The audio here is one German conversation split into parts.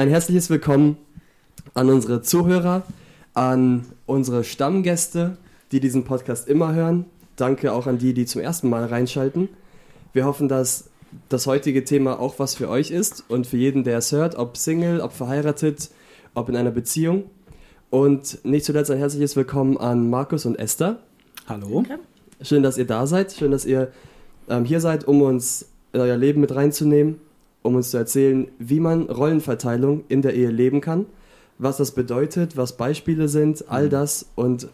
ein herzliches Willkommen an unsere Zuhörer, an unsere Stammgäste, die diesen Podcast immer hören. Danke auch an die, die zum ersten Mal reinschalten. Wir hoffen, dass das heutige Thema auch was für euch ist und für jeden, der es hört, ob Single, ob verheiratet, ob in einer Beziehung. Und nicht zuletzt ein herzliches Willkommen an Markus und Esther. Hallo. Schön, dass ihr da seid. Schön, dass ihr ähm, hier seid, um uns in euer Leben mit reinzunehmen, um uns zu erzählen, wie man Rollenverteilung in der Ehe leben kann, was das bedeutet, was Beispiele sind, all das und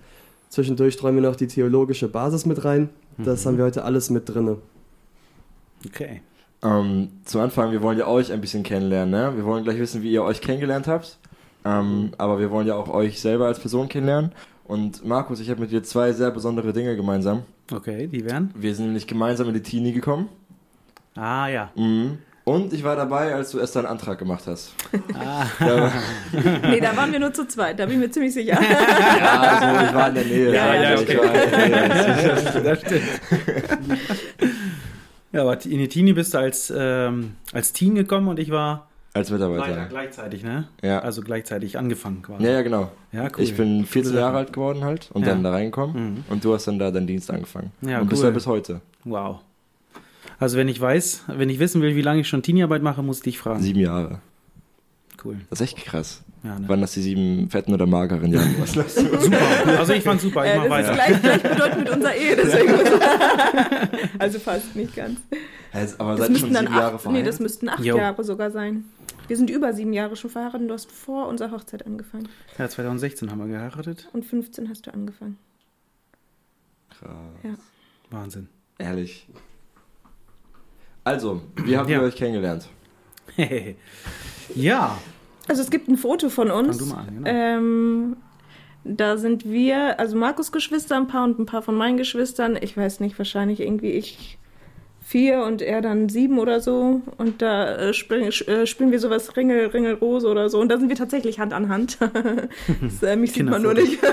zwischendurch träumen wir noch die theologische Basis mit rein. Das haben wir heute alles mit drinne. Okay. Ähm, zu Anfang, wir wollen ja euch ein bisschen kennenlernen. Ne? Wir wollen gleich wissen, wie ihr euch kennengelernt habt. Ähm, aber wir wollen ja auch euch selber als Person kennenlernen. Und Markus, ich habe mit dir zwei sehr besondere Dinge gemeinsam. Okay, die wären? Wir sind nämlich gemeinsam in die Teenie gekommen. Ah, ja. Mhm. Und ich war dabei, als du erst deinen Antrag gemacht hast. Ah. Ja, Nee, da waren wir nur zu zweit, da bin ich mir ziemlich sicher. ja also ich war in der Nähe. Ja, ja, Ich okay. Nähe. das stimmt. ja, aber in die Teenie bist du als, ähm, als Teen gekommen und ich war Als leider Mitarbeiter. gleichzeitig, ne? Ja. Also gleichzeitig angefangen quasi. ja, ja, genau. Ja, cool. Ich bin 14 Coole Jahre alt geworden halt und Ja. dann da reingekommen. Mhm. Und du hast dann da deinen Dienst angefangen. Ja, und bist cool. ja bis heute. Wow. Also wenn ich weiß, wenn ich wissen will, wie lange ich schon Teenie-Arbeit mache, muss ich dich fragen. Sieben Jahre. Cool. Das ist echt krass. Ja, ne? Waren das die sieben fetten oder mageren Jahre? Was lässt du? Super. Also ich fand super, ich Äh, mach das ist weiter. gleich, gleich bedeutend mit unserer Ehe, deswegen. also fast nicht ganz. Aber Das seid ihr schon müssten dann sieben Jahre acht, nee, das verheiratet? müssten acht Jo. Jahre sogar sein. Wir sind über sieben Jahre schon verheiratet und du hast vor unserer Hochzeit angefangen. Ja, 2016 haben wir geheiratet. Und 15 hast du angefangen. Krass. Ja. Wahnsinn. Ehrlich. Also, wie habt Ja. ihr euch kennengelernt? ja. Also es gibt ein Foto von uns. Fang du mal an, genau. ähm, da sind wir, also Markus Geschwister ein paar und ein paar von meinen Geschwistern. Ich weiß nicht, wahrscheinlich irgendwie ich vier und er dann sieben oder so. Und da äh, spielen, äh, spielen wir sowas Ringel, Ringel, Rose oder so. Und da sind wir tatsächlich Hand an Hand. das, äh, mich sieht man nur nicht.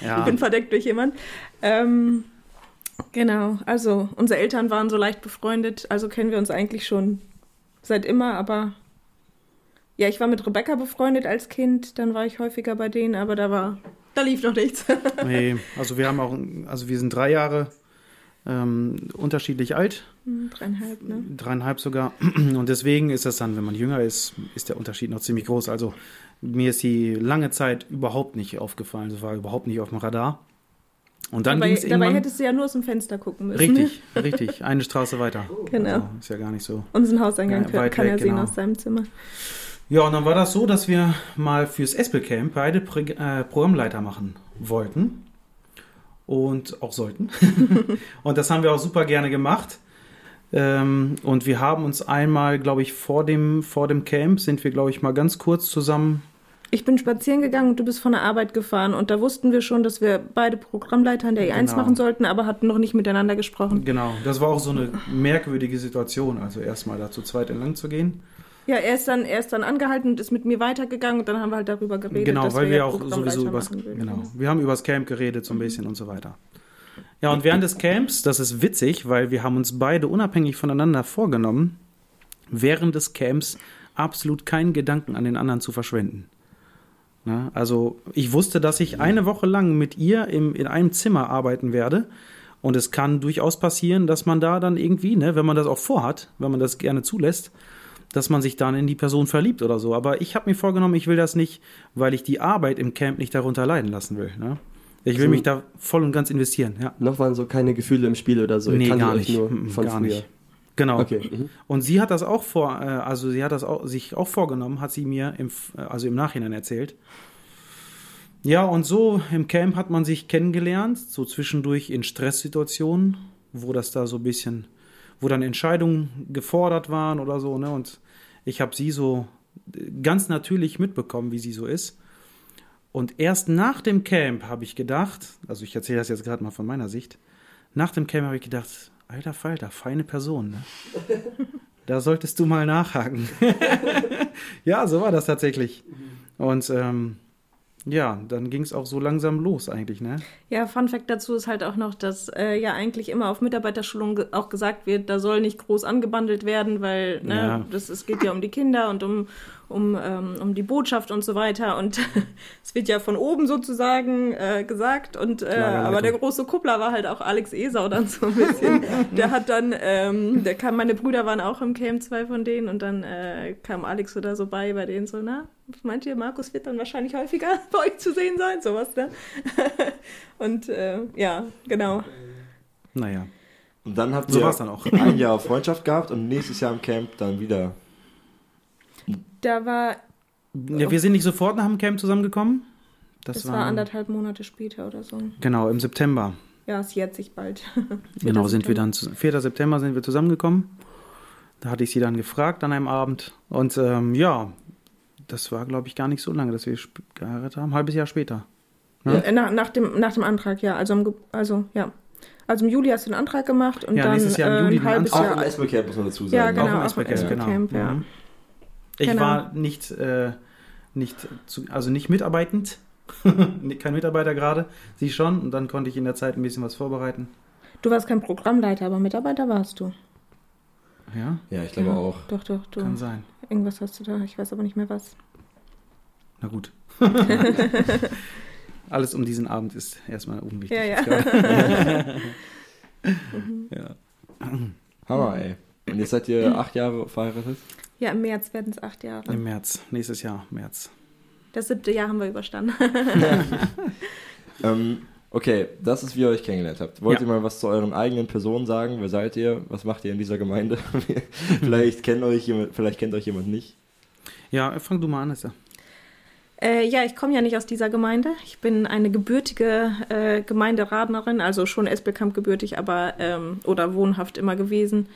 Ja. Ich bin verdeckt durch jemand. Ähm, genau, also unsere Eltern waren so leicht befreundet, also kennen wir uns eigentlich schon seit immer, aber ja, ich war mit Rebecca befreundet als Kind, dann war ich häufiger bei denen, aber da war, da lief noch nichts. Nee, also wir haben auch, also wir sind drei Jahre ähm, unterschiedlich alt, Hm, Dreieinhalb, ne? dreieinhalb sogar. Und deswegen ist das dann, wenn man jünger ist, ist der Unterschied noch ziemlich groß. Also mir ist die lange Zeit überhaupt nicht aufgefallen, das war überhaupt nicht auf dem Radar. Und dann Dabei, dabei hättest du ja nur aus dem Fenster gucken müssen. Richtig, richtig. Eine Straße weiter. Genau. Also, ist ja gar nicht so. Unseren Hauseingang Ja, kann er weg, sehen genau. aus seinem Zimmer. Ja, und dann war das so, dass wir mal fürs Espelcamp beide Pro äh, Programmleiter machen wollten. Und auch sollten. und das haben wir auch super gerne gemacht. Ähm, und wir haben uns einmal, glaube ich, vor dem, vor dem Camp, sind wir, glaube ich, mal ganz kurz zusammen. Ich bin spazieren gegangen und du bist von der Arbeit gefahren und da wussten wir schon, dass wir beide Programmleiter in der E1 Genau. machen sollten, aber hatten noch nicht miteinander gesprochen. Genau, das war auch so eine merkwürdige Situation, also erstmal da zu zweit entlang zu gehen. Ja, er ist dann, er ist dann angehalten und ist mit mir weitergegangen und dann haben wir halt darüber geredet, Genau, weil wir wir auch sowieso würden. genau, wir haben übers Camp geredet so ein bisschen und so weiter. Ja, und während des Camps, das ist witzig, weil wir haben uns beide unabhängig voneinander vorgenommen, während des Camps absolut keinen Gedanken an den anderen zu verschwenden. Na, also ich wusste, dass ich eine Woche lang mit ihr im, in einem Zimmer arbeiten werde. Und es kann durchaus passieren, dass man da dann irgendwie, ne, wenn man das auch vorhat, wenn man das gerne zulässt, dass man sich dann in die Person verliebt oder so. Aber ich habe mir vorgenommen, ich will das nicht, weil ich die Arbeit im Camp nicht darunter leiden lassen will. Ne? Ich will Also- mich da voll und ganz investieren. Ja. Noch waren so keine Gefühle im Spiel oder so. Nee, kanntet gar euch nicht. nur Mm, von gar früher. nicht. Genau. Okay. Mhm. Und sie hat das auch vor, äh, also sie hat das auch, sich auch vorgenommen, hat sie mir im, äh, also im Nachhinein erzählt. Ja, und so im Camp hat man sich kennengelernt, so zwischendurch in Stresssituationen, wo das da so ein bisschen, wo dann Entscheidungen gefordert waren oder so, ne? Und ich habe sie so äh, ganz natürlich mitbekommen, wie sie so ist. Und erst nach dem Camp habe ich gedacht, also ich erzähle das jetzt gerade mal von meiner Sicht, nach dem Camp habe ich gedacht, alter Falter, feine Person, ne? Da solltest du mal nachhaken. ja, so war das tatsächlich. Und ähm, ja, dann ging es auch so langsam los eigentlich, ne? Ja, Fun Fact dazu ist halt auch noch, dass äh, ja eigentlich immer auf Mitarbeiterschulung ge auch gesagt wird, da soll nicht groß angebandelt werden, weil ne, Ja. das, es geht ja um die Kinder und um, um, ähm, um die Botschaft und so weiter. Und es wird ja von oben sozusagen äh, gesagt. Und äh, aber der große Kuppler war halt auch Alex Esau dann so ein bisschen. der hat dann, ähm, der kam, meine Brüder waren auch im Camp, zwei von denen, und dann äh, kam Alex so da so bei bei denen so, na, was meint ihr, Markus wird dann wahrscheinlich häufiger bei euch zu sehen sein, sowas, ne? und äh, ja, genau. Naja. Und dann habt So ihr dann auch. ein Jahr Freundschaft gehabt und nächstes Jahr im Camp dann wieder. Da war, Ja, wir sind nicht sofort nach dem Camp zusammengekommen. Das, das war anderthalb Monate später oder so. Genau, im September. Ja, es jährt sich bald. Genau, sind wir September. dann, zu- 4. September sind wir zusammengekommen. Da hatte ich sie dann gefragt an einem Abend. Und ähm, ja, das war, glaube ich, gar nicht so lange, dass wir geheiratet haben. Ein halbes Jahr später. Äh, Nach, nach, dem, nach dem Antrag, ja. Also, am Ge- also, ja. Also im Juli hast du den Antrag gemacht und Ja, dann nächstes Jahr im äh, Juli ein den halbes Auch Antrag. im Jahr. Esbel-Camp muss man dazu sagen. Ja, ne? genau. Auch im auch Eisberg, im genau. Camp, ja. Mhm. Ich Genau. war nicht, äh, nicht zu, also nicht mitarbeitend, kein Mitarbeiter gerade, sie schon. Und dann konnte ich in der Zeit ein bisschen was vorbereiten. Du warst kein Programmleiter, aber Mitarbeiter warst du. Ja, Ja, ich glaube ja. auch. Doch, doch, du. kann sein. Irgendwas hast du da, ich weiß aber nicht mehr was. Na gut. Alles um diesen Abend ist erstmal unwichtig. Ja, ja. ja. Hammer, ey. Und jetzt seid ihr acht Jahre verheiratet? Ja, im März werden es acht Jahre. Im März, nächstes Jahr, März. Das siebte Jahr haben wir überstanden. Ähm, okay, das ist, wie ihr euch kennengelernt habt. Wollt Ja. ihr mal was zu euren eigenen Personen sagen? Wer seid ihr? Was macht ihr in dieser Gemeinde? vielleicht, kennt euch jemand, vielleicht kennt euch jemand nicht. Ja, fang du mal an, Esther. Äh, ja, ich komme ja nicht aus dieser Gemeinde. Ich bin eine gebürtige äh, Gemeinderadnerin, also schon Espelkamp gebürtig, aber ähm, oder wohnhaft immer gewesen.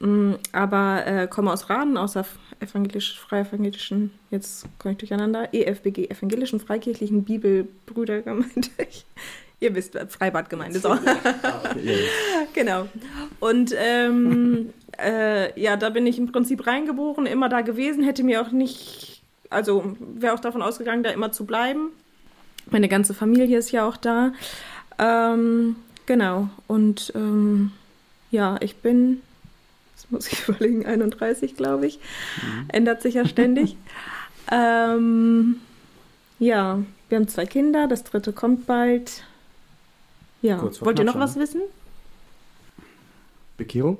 Mm, aber äh, komme aus Raden, aus der evangelisch, freievangelischen, jetzt komme ich durcheinander, EFBG, evangelischen freikirchlichen Bibelbrüdergemeinde. Ihr wisst, äh, Freibadgemeinde, so. genau. Und ähm, äh, ja, da bin ich im Prinzip reingeboren, immer da gewesen, hätte mir auch nicht, also wäre auch davon ausgegangen, da immer zu bleiben. Meine ganze Familie ist ja auch da. Ähm, genau. Und ähm, ja, ich bin, muss ich überlegen, 31, glaube ich. Ändert sich ja ständig. ähm, ja, wir haben zwei Kinder, das dritte kommt bald. Ja, wollt ihr noch was schon, wissen? Bekehrung?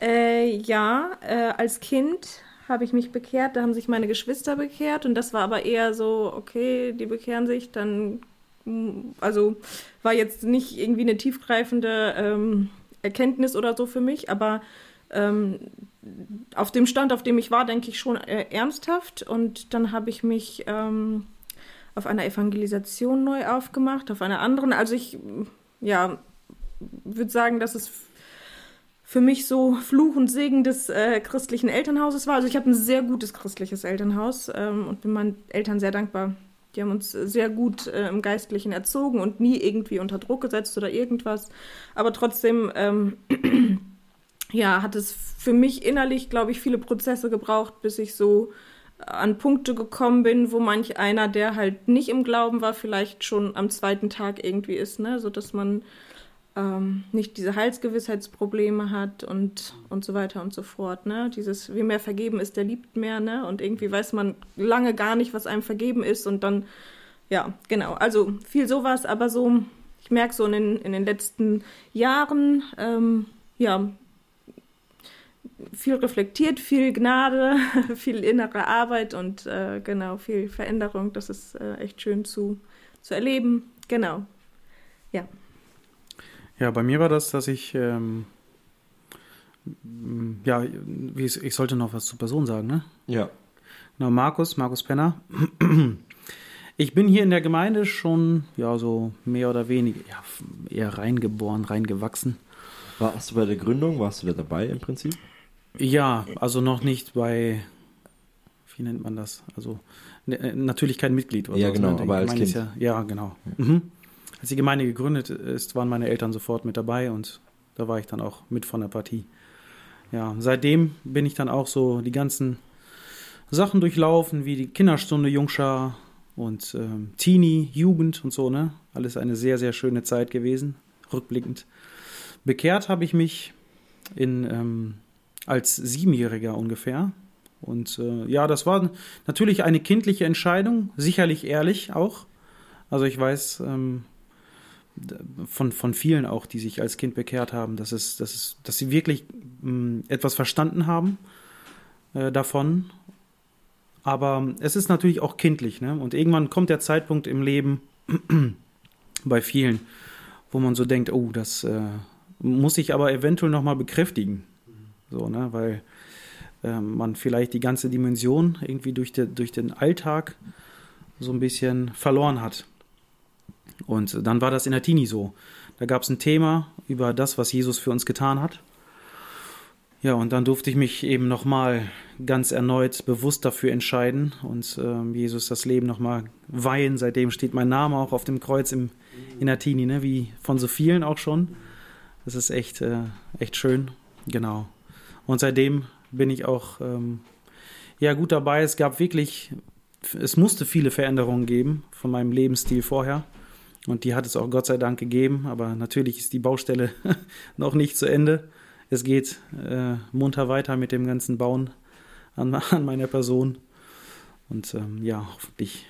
Äh, ja, äh, als Kind habe ich mich bekehrt, da haben sich meine Geschwister bekehrt und das war aber eher so, okay, die bekehren sich, dann, mm, also war jetzt nicht irgendwie eine tiefgreifende ähm, Erkenntnis oder so für mich, aber ähm, auf dem Stand, auf dem ich war, denke ich schon äh, ernsthaft und dann habe ich mich ähm, auf einer Evangelisation neu aufgemacht, auf einer anderen, also ich, ja, würde sagen, dass es für mich so Fluch und Segen des äh, christlichen Elternhauses war. Also ich habe ein sehr gutes christliches Elternhaus ähm, und bin meinen Eltern sehr dankbar. Die haben uns sehr gut äh, im Geistlichen erzogen und nie irgendwie unter Druck gesetzt oder irgendwas. Aber trotzdem, ähm, ja, hat es für mich innerlich, glaube ich, viele Prozesse gebraucht, bis ich so an Punkte gekommen bin, wo manch einer, der halt nicht im Glauben war, vielleicht schon am zweiten Tag irgendwie ist, ne, so dass man ähm, nicht diese Heilsgewissheitsprobleme hat und, und so weiter und so fort. Ne? Dieses, wie mehr vergeben ist, der liebt mehr. Ne? Und irgendwie weiß man lange gar nicht, was einem vergeben ist. Und dann, ja, genau. Also viel sowas, aber so, ich merke so in den, in den letzten Jahren, ähm, ja, viel reflektiert, viel Gnade, viel innere Arbeit und äh, genau, viel Veränderung. Das ist äh, echt schön zu, zu erleben. Genau. Ja, bei mir war das, dass ich, ähm, m, ja, wie es- ich sollte noch was zur Person sagen, ne? Ja. Genau, Markus, Markus Penner. Ich bin hier in der Gemeinde schon, ja, so mehr oder weniger, ja, eher reingeboren, reingewachsen. Warst du bei der Gründung? Warst du da dabei im Prinzip? Ja, also noch nicht bei, wie nennt man das? Also ne, äh, natürlich kein Mitglied. Oder Ja, genau, ne? Die aber als Gemeinde Kind. Ja, ja, genau. Mhm. Als die Gemeinde gegründet ist, waren meine Eltern sofort mit dabei und da war ich dann auch mit von der Partie. Ja, seitdem bin ich dann auch so die ganzen Sachen durchlaufen, wie die Kinderstunde, Jungschar und ähm, Teenie, Jugend und so, ne? Alles eine sehr, sehr schöne Zeit gewesen, rückblickend. Bekehrt habe ich mich in, ähm, als Siebenjähriger ungefähr. Und äh, ja, das war natürlich eine kindliche Entscheidung, sicherlich ehrlich auch. Also ich weiß ähm, von, von vielen auch, die sich als Kind bekehrt haben, dass, es, dass, es, dass sie wirklich mh, etwas verstanden haben äh, davon. Aber es ist natürlich auch kindlich. Ne? Und irgendwann kommt der Zeitpunkt im Leben bei vielen, wo man so denkt, oh, das äh, muss ich aber eventuell nochmal bekräftigen. So, ne? Weil äh, man vielleicht die ganze Dimension irgendwie durch, de, durch den Alltag so ein bisschen verloren hat. Und dann war das in der Teenie so. Da gab es ein Thema über das, was Jesus für uns getan hat. Ja, und dann durfte ich mich eben nochmal ganz erneut bewusst dafür entscheiden und äh, Jesus das Leben nochmal weihen. Seitdem steht mein Name auch auf dem Kreuz im, in der Teenie, ne? wie von so vielen auch schon. Das ist echt, äh, echt schön. Genau. Und seitdem bin ich auch ähm, ja gut dabei. Es gab wirklich, es musste viele Veränderungen geben von meinem Lebensstil vorher. Und die hat es auch Gott sei Dank gegeben. Aber natürlich ist die Baustelle noch nicht zu Ende. Es geht äh, munter weiter mit dem ganzen Bauen an, an meiner Person. Und ähm, ja, hoffentlich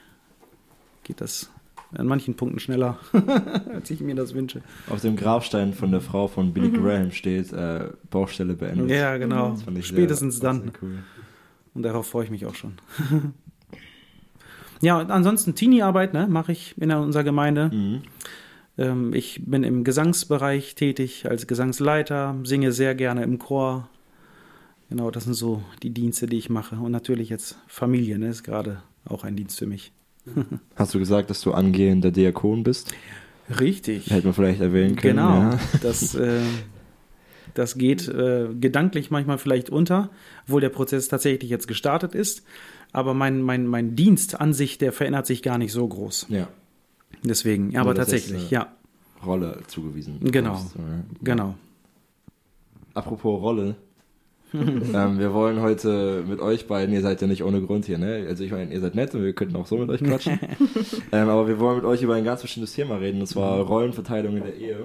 geht das an manchen Punkten schneller, als ich mir das wünsche. Auf dem Grabstein von der Frau von Billy mhm. Graham steht äh, Baustelle beendet. Ja, genau. Spätestens sehr, dann. Cool. Und darauf freue ich mich auch schon. ja, ansonsten Teenie-Arbeit ne, mache ich in unserer Gemeinde. Mhm. Ähm, ich bin im Gesangsbereich tätig als Gesangsleiter, singe sehr gerne im Chor. Genau, das sind so die Dienste, die ich mache. Und natürlich jetzt Familie ne, ist gerade auch ein Dienst für mich. Hast du gesagt, dass du angehender Diakon bist? Richtig. Hätte man vielleicht erwähnen können. Genau, ja. das, äh, das geht äh, gedanklich manchmal vielleicht unter, obwohl der Prozess tatsächlich jetzt gestartet ist. Aber mein, mein, mein Dienst an sich, der verändert sich gar nicht so groß. Ja. Deswegen, ja, aber tatsächlich, ja. Rolle zugewiesen. Genau, genau. Apropos Rolle, ähm, wir wollen heute mit euch beiden, ihr seid ja nicht ohne Grund hier, ne? Also ich meine, ihr seid nett und wir könnten auch so mit euch quatschen. ähm, aber wir wollen mit euch über ein ganz bestimmtes Thema reden, und zwar Rollenverteilung in der Ehe.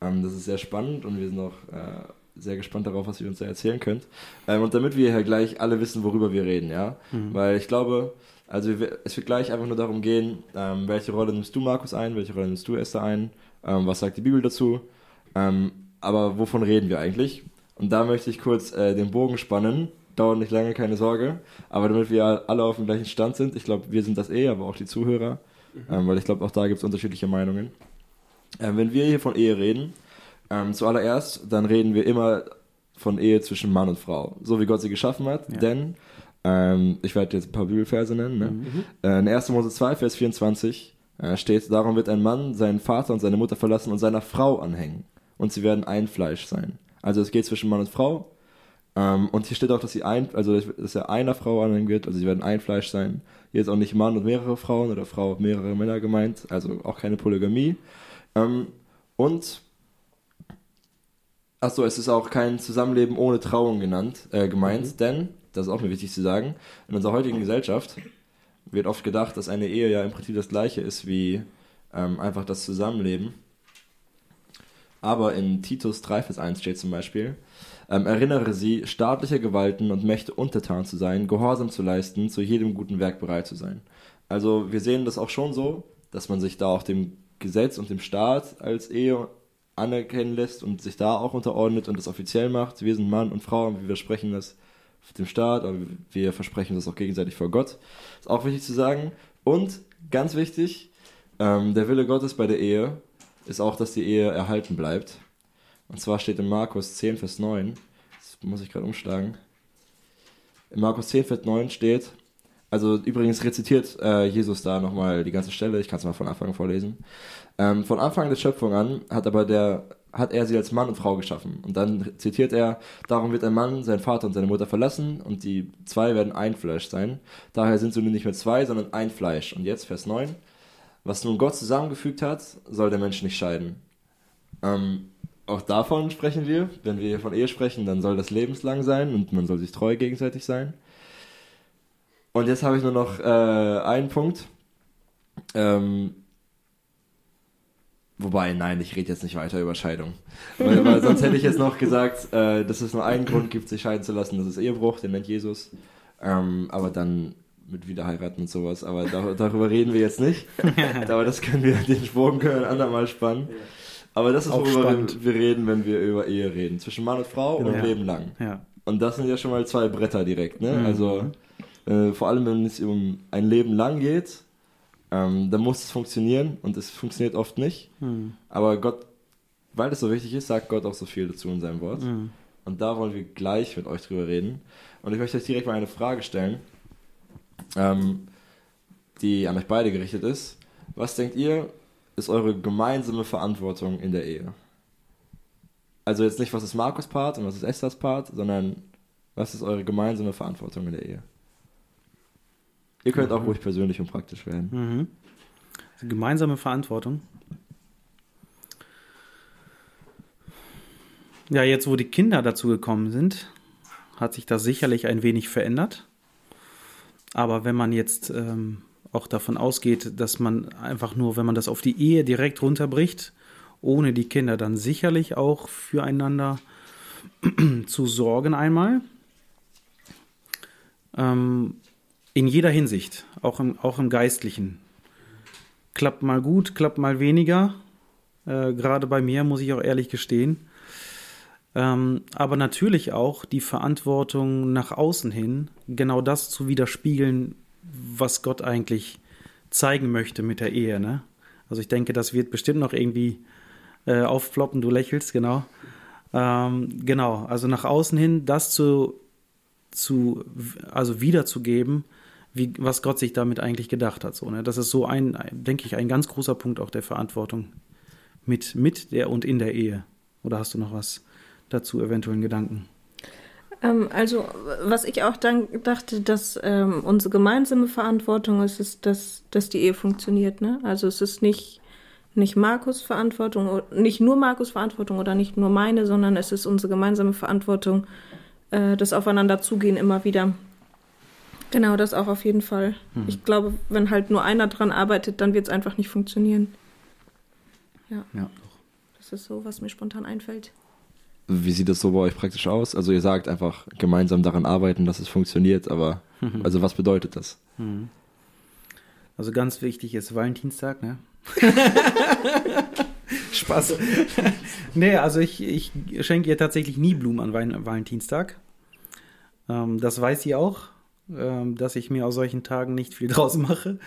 Ähm, das ist sehr spannend und wir sind auch äh, sehr gespannt darauf, was ihr uns da erzählen könnt. Ähm, und damit wir hier gleich alle wissen, worüber wir reden, ja? Mhm. Weil ich glaube, also es wird gleich einfach nur darum gehen, ähm, welche Rolle nimmst du, Markus, ein, welche Rolle nimmst du, Esther, ein, ähm, was sagt die Bibel dazu, aber wovon reden wir eigentlich? Und da möchte ich kurz äh, den Bogen spannen. Dauert nicht lange, keine Sorge. Aber damit wir alle auf dem gleichen Stand sind, ich glaube, wir sind das eh, aber auch die Zuhörer, mhm. ähm, weil ich glaube, auch da gibt es unterschiedliche Meinungen. Ähm, wenn wir hier von Ehe reden, ähm, zuallererst, dann reden wir immer von Ehe zwischen Mann und Frau, so wie Gott sie geschaffen hat. Ja. Denn, ähm, ich werde jetzt ein paar Bibelverse nennen. Ne? Mhm. Äh, in 1. Mose 2, Vers 24 äh, steht, darum wird ein Mann seinen Vater und seine Mutter verlassen und seiner Frau anhängen. Und sie werden ein Fleisch sein. Also es geht zwischen Mann und Frau. Ähm, und hier steht auch, dass sie ein, also dass er einer Frau anhängen wird, also sie werden ein Fleisch sein. Hier ist auch nicht Mann und mehrere Frauen oder Frau und mehrere Männer gemeint, also auch keine Polygamie. Ähm, und achso, es ist auch kein Zusammenleben ohne Trauung genannt, äh, gemeint, mhm. denn, das ist auch mir wichtig zu sagen, in unserer heutigen Gesellschaft wird oft gedacht, dass eine Ehe ja im Prinzip das gleiche ist wie ähm, einfach das Zusammenleben. Aber in Titus 3, Vers 1 steht zum Beispiel, ähm, erinnere sie, staatliche Gewalten und Mächte untertan zu sein, Gehorsam zu leisten, zu jedem guten Werk bereit zu sein. Also wir sehen das auch schon so, dass man sich da auch dem Gesetz und dem Staat als Ehe anerkennen lässt und sich da auch unterordnet und das offiziell macht. Wir sind Mann und Frau und wir versprechen das dem Staat, aber wir versprechen das auch gegenseitig vor Gott. Ist auch wichtig zu sagen. Und ganz wichtig, ähm, der Wille Gottes bei der Ehe ist auch, dass die Ehe erhalten bleibt. Und zwar steht in Markus 10, Vers 9, das muss ich gerade umschlagen. In Markus 10, Vers 9 steht, also übrigens rezitiert äh, Jesus da nochmal die ganze Stelle, ich kann es mal von Anfang vorlesen. Ähm, von Anfang der Schöpfung an hat aber der, hat er sie als Mann und Frau geschaffen. Und dann zitiert er, darum wird ein Mann seinen Vater und seine Mutter verlassen und die zwei werden ein Fleisch sein. Daher sind sie nun nicht mehr zwei, sondern ein Fleisch. Und jetzt Vers 9. Was nun Gott zusammengefügt hat, soll der Mensch nicht scheiden. Ähm, auch davon sprechen wir. Wenn wir von Ehe sprechen, dann soll das lebenslang sein und man soll sich treu gegenseitig sein. Und jetzt habe ich nur noch äh, einen Punkt. Ähm, wobei, nein, ich rede jetzt nicht weiter über Scheidung. Weil, weil sonst hätte ich jetzt noch gesagt, äh, dass es nur einen Grund gibt, sich scheiden zu lassen. Das ist Ehebruch, den nennt Jesus. Ähm, aber dann mit Wiederheiraten und sowas. Aber da, darüber reden wir jetzt nicht. aber das können wir, den Sprung können wir ein andermal spannen. Aber das ist, Auch worüber spannend. wir, wir reden, wenn wir über Ehe reden. Zwischen Mann und Frau und Genau. Leben lang. Ja. Und das sind ja schon mal zwei Bretter direkt, ne? Mhm. Also äh, vor allem, wenn es um ein Leben lang geht, ähm, dann muss es funktionieren und es funktioniert oft nicht. Hm. Aber Gott, weil das so wichtig ist, sagt Gott auch so viel dazu in seinem Wort. Hm. Und da wollen wir gleich mit euch drüber reden. Und ich möchte euch direkt mal eine Frage stellen, ähm, die an euch beide gerichtet ist. Was denkt ihr, ist eure gemeinsame Verantwortung in der Ehe? Also jetzt nicht, was ist Markus Part und was ist Esthers Part, sondern was ist eure gemeinsame Verantwortung in der Ehe? Ihr könnt auch ruhig persönlich und praktisch werden. Mhm. Also gemeinsame Verantwortung. Ja, jetzt wo die Kinder dazu gekommen sind, hat sich das sicherlich ein wenig verändert. Aber wenn man jetzt ähm, auch davon ausgeht, dass man einfach nur, wenn man das auf die Ehe direkt runterbricht, ohne die Kinder dann sicherlich auch füreinander zu sorgen einmal. Ähm, in jeder Hinsicht, auch im, auch im Geistlichen. Klappt mal gut, klappt mal weniger. Äh, Gerade bei mir, muss ich auch ehrlich gestehen. Ähm, aber natürlich auch die Verantwortung nach außen hin, genau das zu widerspiegeln, was Gott eigentlich zeigen möchte mit der Ehe. Ne? Also ich denke, das wird bestimmt noch irgendwie äh, aufploppen, du lächelst, genau. Ähm, genau, also nach außen hin das zu, zu also wiederzugeben, wie, was Gott sich damit eigentlich gedacht hat. So, ne? Das ist so ein, denke ich, ein ganz großer Punkt auch der Verantwortung mit, mit der und in der Ehe. Oder hast du noch was dazu, eventuell einen Gedanken? Ähm, also, was ich auch dann dachte, dass ähm, unsere gemeinsame Verantwortung ist, ist, dass, dass die Ehe funktioniert. Ne? Also es ist nicht, nicht Markus Verantwortung, nicht nur Markus Verantwortung oder nicht nur meine, sondern es ist unsere gemeinsame Verantwortung, äh, das Aufeinander zugehen immer wieder. Genau, das auch auf jeden Fall. Ich glaube, wenn halt nur einer dran arbeitet, dann wird es einfach nicht funktionieren. Ja, Ja. das ist so, was mir spontan einfällt. Wie sieht das so bei euch praktisch aus? Also ihr sagt einfach gemeinsam daran arbeiten, dass es funktioniert, aber also was bedeutet das? Also ganz wichtig ist Valentinstag, ne? Spaß. nee, also ich, ich schenke ihr tatsächlich nie Blumen an Wein Valentinstag. Ähm, das weiß sie auch, ähm, dass ich mir aus solchen Tagen nicht viel draus mache.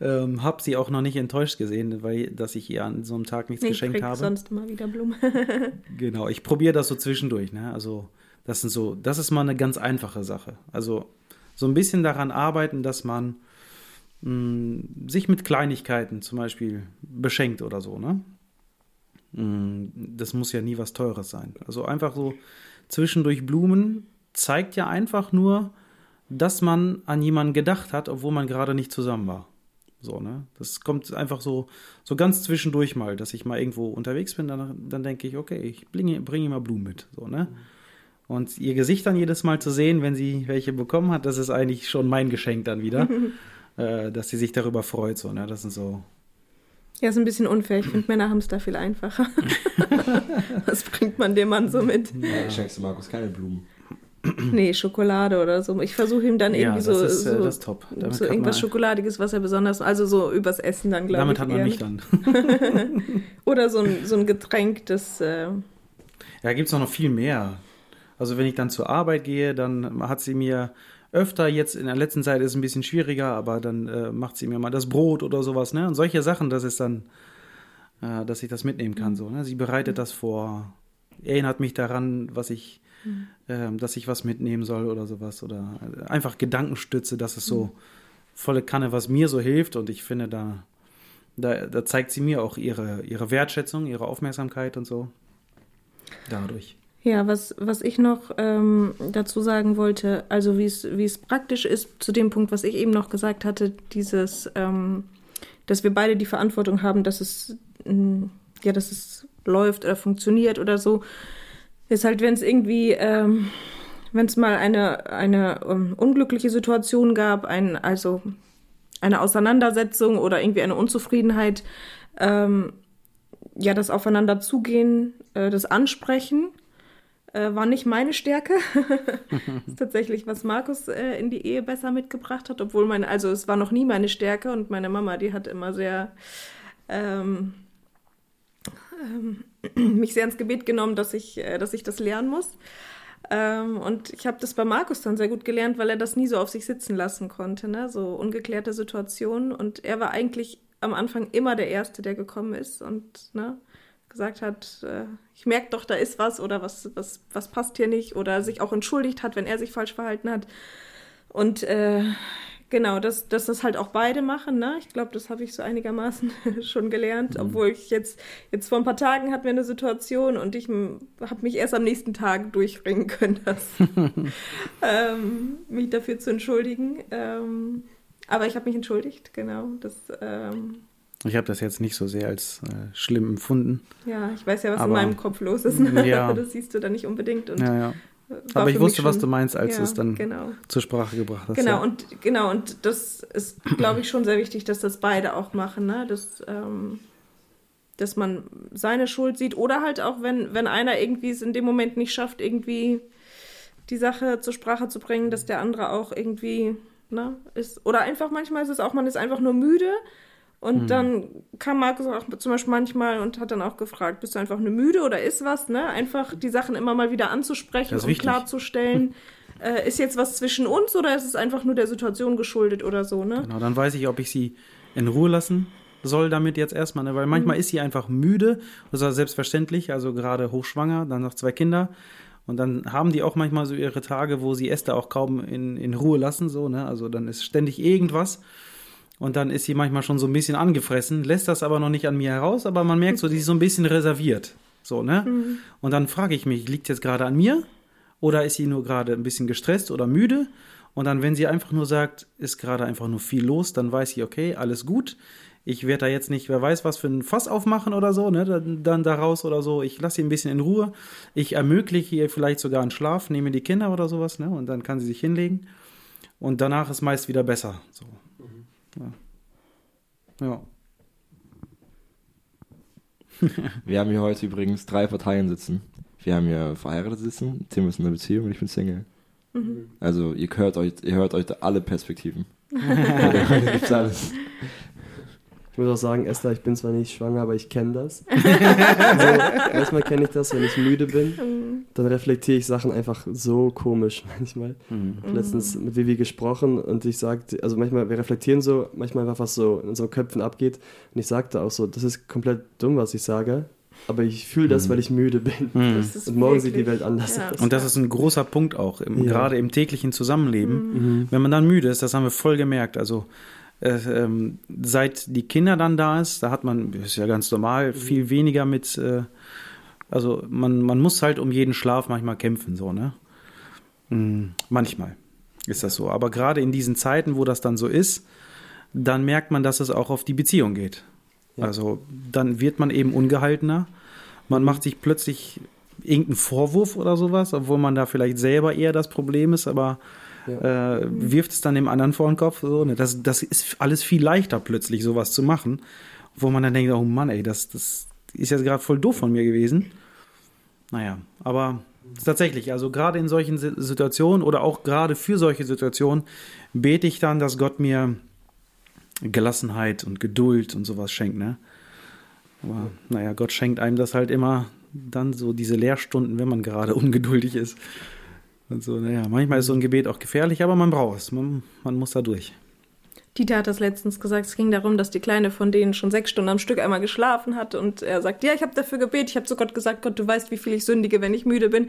Ähm, hab sie auch noch nicht enttäuscht gesehen, weil dass ich ihr an so einem Tag nichts Ich geschenkt habe. sonst immer wieder Blumen. Genau, ich probiere das so zwischendurch, ne? Also, das sind so, das ist mal eine ganz einfache Sache. Also, so ein bisschen daran arbeiten, dass man mh, sich mit Kleinigkeiten zum Beispiel beschenkt oder so, ne? Mh, Das muss ja nie was Teures sein. Also einfach so zwischendurch Blumen zeigt ja einfach nur, dass man an jemanden gedacht hat, obwohl man gerade nicht zusammen war. So, ne? Das kommt einfach so, so ganz zwischendurch mal, dass ich mal irgendwo unterwegs bin, dann, dann denke ich, okay, ich bringe, bringe ihr mal Blumen mit. So, ne? Und ihr Gesicht dann jedes Mal zu sehen, wenn sie welche bekommen hat, das ist eigentlich schon mein Geschenk dann wieder. äh, dass sie sich darüber freut. So, ne? Das sind so. Ja, ist ein bisschen unfair. Ich finde, Männer haben es da viel einfacher. Was bringt man dem Mann so mit? Ja. Schenkst du Markus keine Blumen? Nee, Schokolade oder so. Ich versuche ihm dann Ja, irgendwie das so, ist, äh, so, das top. Damit so irgendwas man- Schokoladiges, was er besonders, also so übers Essen dann, glaube ich. Damit hat man eher, mich dann. Oder so ein, so ein Getränk, das, äh, Ja, gibt es noch viel mehr. Also wenn ich dann zur Arbeit gehe, dann hat sie mir öfter, jetzt in der letzten Zeit ist es ein bisschen schwieriger, aber dann äh, macht sie mir mal das Brot oder sowas, ne? Und solche Sachen, das ist dann, äh, dass ich das mitnehmen kann, so, ne? Sie bereitet das vor, erinnert mich daran, was ich, ähm, dass ich was mitnehmen soll oder sowas. Oder einfach Gedankenstütze, das ist so volle Kanne, was mir so hilft und ich finde, da, da, da zeigt sie mir auch ihre, ihre Wertschätzung, ihre Aufmerksamkeit und so. Dadurch. Ja, was, was ich noch ähm, dazu sagen wollte, also wie es es praktisch ist, zu dem Punkt, was ich eben noch gesagt hatte, dieses, ähm, dass wir beide die Verantwortung haben, dass es, ähm, ja, dass es läuft oder funktioniert oder so, ist halt, wenn es irgendwie, ähm, wenn es mal eine, eine ähm, unglückliche Situation gab, ein, also eine Auseinandersetzung oder irgendwie eine Unzufriedenheit, ähm, ja, das Aufeinander zugehen, äh, das Ansprechen, Äh, war nicht meine Stärke. ist tatsächlich, was Markus äh, in die Ehe besser mitgebracht hat, obwohl meine, also es war noch nie meine Stärke und meine Mama, die hat immer sehr ähm, ähm, mich sehr ins Gebet genommen, dass ich, äh, dass ich das lernen muss. Ähm, und ich habe das bei Markus dann sehr gut gelernt, weil er das nie so auf sich sitzen lassen konnte, ne? so ungeklärte Situationen. Und er war eigentlich am Anfang immer der Erste, der gekommen ist und ne, gesagt hat, äh, ich merke doch, da ist was oder was, was, was passt hier nicht oder sich auch entschuldigt hat, wenn er sich falsch verhalten hat. Und äh, genau, dass, dass das halt auch beide machen, ne? Ich glaube, das habe ich so einigermaßen schon gelernt, mhm. obwohl ich jetzt, jetzt vor ein paar Tagen hatten wir eine Situation und ich habe mich erst am nächsten Tag durchbringen können, das, ähm, mich dafür zu entschuldigen. Ähm, aber ich habe mich entschuldigt, genau. Das, ähm, ich habe das jetzt nicht so sehr als äh, schlimm empfunden. Ja, ich weiß ja, was aber, in meinem Kopf los ist. Ne? Ja. Das siehst du da nicht unbedingt. Und ja, ja. Aber ich wusste, schon, was du meinst, als ja, du es dann genau. zur Sprache gebracht hast. Genau, ja. und genau, und das ist, glaube ich, schon sehr wichtig, dass das beide auch machen, ne? Dass, ähm, dass man seine Schuld sieht. Oder halt auch, wenn, wenn einer irgendwie es in dem Moment nicht schafft, irgendwie die Sache zur Sprache zu bringen, dass der andere auch irgendwie, ne, ist. Oder einfach manchmal ist es auch, man ist einfach nur müde und mhm. dann kam Markus auch zum Beispiel manchmal und hat dann auch gefragt, bist du einfach nur müde oder ist was, ne? Einfach die Sachen immer mal wieder anzusprechen und wichtig. klarzustellen. äh, ist jetzt was zwischen uns oder ist es einfach nur der Situation geschuldet oder so, ne? Genau, dann weiß ich, ob ich sie in Ruhe lassen soll damit jetzt erstmal, ne? Weil manchmal mhm. ist sie einfach müde, das ist selbstverständlich, also gerade hochschwanger, dann noch zwei Kinder. Und dann haben die auch manchmal so ihre Tage, wo sie Esther auch kaum in, in Ruhe lassen, so, ne? Also dann ist ständig irgendwas. Und dann ist sie manchmal schon so ein bisschen angefressen, lässt das aber noch nicht an mir heraus, aber man merkt so, die ist so ein bisschen reserviert. So, ne? Mhm. Und dann frage ich mich, liegt jetzt gerade an mir? Oder ist sie nur gerade ein bisschen gestresst oder müde? Und dann, wenn sie einfach nur sagt, ist gerade einfach nur viel los, dann weiß ich, okay, alles gut. Ich werde da jetzt nicht, wer weiß, was für ein Fass aufmachen oder so, ne? Dann, dann daraus oder so. Ich lasse sie ein bisschen in Ruhe. Ich ermögliche ihr vielleicht sogar einen Schlaf, nehme die Kinder oder sowas, ne? Und dann kann sie sich hinlegen. Und danach ist meist wieder besser. So. Ja. ja. Wir haben hier heute übrigens drei Parteien sitzen. Wir haben hier verheiratet sitzen, Tim ist in einer Beziehung und ich bin Single. Mhm. Also ihr hört euch, ihr hört euch alle Perspektiven. heute gibt's alles. Ich muss auch sagen, Esther, ich bin zwar nicht schwanger, aber ich kenne das. also, manchmal kenne ich das, wenn ich müde bin, mhm. dann reflektiere ich Sachen einfach so komisch manchmal. Mhm. Letztens mit Vivi gesprochen und ich sagte, also manchmal, wir reflektieren so, manchmal einfach was so in unseren Köpfen abgeht und ich sagte auch so, das ist komplett dumm, was ich sage, aber ich fühle das, mhm. weil ich müde bin. Mhm. Und morgen sieht die Welt anders ja. aus. Und das ist ein großer Punkt auch, im, ja. gerade im täglichen Zusammenleben. Mhm. Wenn man dann müde ist, das haben wir voll gemerkt. Also ähm, seit die Kinder dann da ist, da hat man, ist ja ganz normal, mhm. viel weniger mit, äh, also man, man muss halt um jeden Schlaf manchmal kämpfen, so, ne? Mhm, manchmal ist das so. Aber gerade in diesen Zeiten, wo das dann so ist, dann merkt man, dass es auch auf die Beziehung geht. Ja. Also dann wird man eben ungehaltener. Man macht sich plötzlich irgendeinen Vorwurf oder sowas, obwohl man da vielleicht selber eher das Problem ist, aber ja. äh, wirft es dann dem anderen vor den Kopf. So, ne? das, das ist alles viel leichter plötzlich, sowas zu machen, wo man dann denkt, oh Mann, ey, das, das ist jetzt gerade voll doof von mir gewesen. Naja, aber tatsächlich, also gerade in solchen Situationen oder auch gerade für solche Situationen bete ich dann, dass Gott mir Gelassenheit und Geduld und sowas schenkt, ne? Aber naja, Gott schenkt einem das halt immer dann so diese Lehrstunden, wenn man gerade ungeduldig ist. Und so, naja, manchmal ist so ein Gebet auch gefährlich, aber man braucht es. Man, man muss da durch. Dieter hat das letztens gesagt, es ging darum, dass die Kleine von denen schon sechs Stunden am Stück einmal geschlafen hat und er sagt, ja, ich habe dafür gebetet, ich habe zu Gott gesagt, Gott, du weißt, wie viel ich sündige, wenn ich müde bin.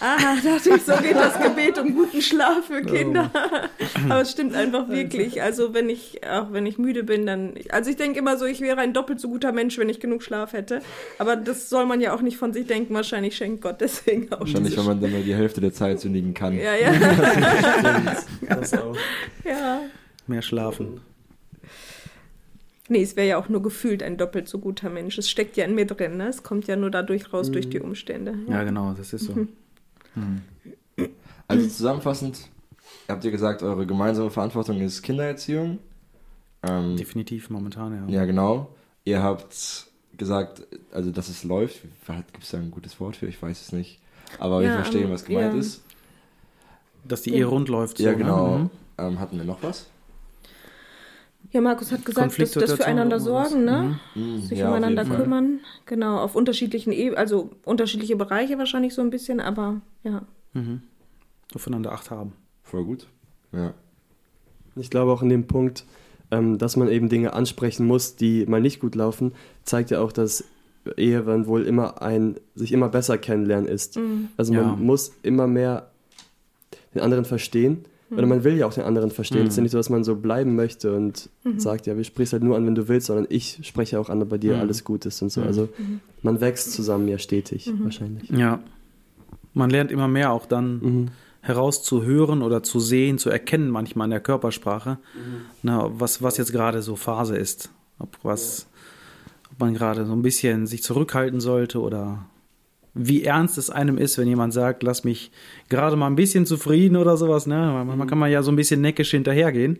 Ah, dachte ich, so geht das Gebet um guten Schlaf für Kinder. Oh. Aber es stimmt einfach wirklich. Also wenn ich, auch wenn ich müde bin, dann, also ich denke immer so, ich wäre ein doppelt so guter Mensch, wenn ich genug Schlaf hätte. Aber das soll man ja auch nicht von sich denken, wahrscheinlich schenkt Gott deswegen auch. Wahrscheinlich, wenn man dann nur die Hälfte der Zeit sündigen kann. Ja, ja. das auch. Ja mehr schlafen. Nee, es wäre ja auch nur gefühlt ein doppelt so guter Mensch. Es steckt ja in mir drin, ne? Es kommt ja nur dadurch raus, mhm. durch die. Umstände. Ja. ja, genau, das ist so. Mhm. Mhm. Also zusammenfassend, habt ihr gesagt, eure gemeinsame Verantwortung ist Kindererziehung. Ähm, Definitiv momentan, ja. Ja, genau. Ihr habt gesagt, also dass es läuft. Gibt es da ein gutes Wort für? Ich weiß es nicht. aber wir Ja, verstehen, ähm, was gemeint ja. ist. Dass die Ehe rund läuft. Ja, so, genau. Ne? Mhm. Ähm, hatten wir noch was? Ja, Markus hat gesagt, dass das Konfliktsituation füreinander sorgen, ne? Mhm, Sich ja, umeinander kümmern. Genau, auf unterschiedlichen Ebenen, also unterschiedliche Bereiche wahrscheinlich so ein bisschen, aber ja. Mhm. Aufeinander Acht haben. Voll gut. Ja. Ich glaube auch in dem Punkt, ähm, dass man eben Dinge ansprechen muss, die mal nicht gut laufen, zeigt ja auch, dass Ehe dann wohl immer ein sich immer besser kennenlernen ist. Mhm. Also Ja. man muss immer mehr den anderen verstehen. Oder man will ja auch den anderen verstehen. Mhm. Es ist ja nicht so, dass man so bleiben möchte und Mhm. sagt, ja, wir sprechen halt nur an, wenn du willst, sondern ich spreche auch an, ob bei dir Mhm. alles gut ist und so. Mhm. Also man wächst zusammen ja stetig Mhm. wahrscheinlich. Ja. Man lernt immer mehr auch dann Mhm. herauszuhören oder zu sehen, zu erkennen manchmal in der Körpersprache, na, was, was jetzt gerade so Phase ist. Ob, was, ob man gerade so ein bisschen sich zurückhalten sollte oder wie ernst es einem ist, wenn jemand sagt, lass mich gerade mal ein bisschen zufrieden oder sowas. Ne? Manchmal kann man ja so ein bisschen neckisch hinterhergehen.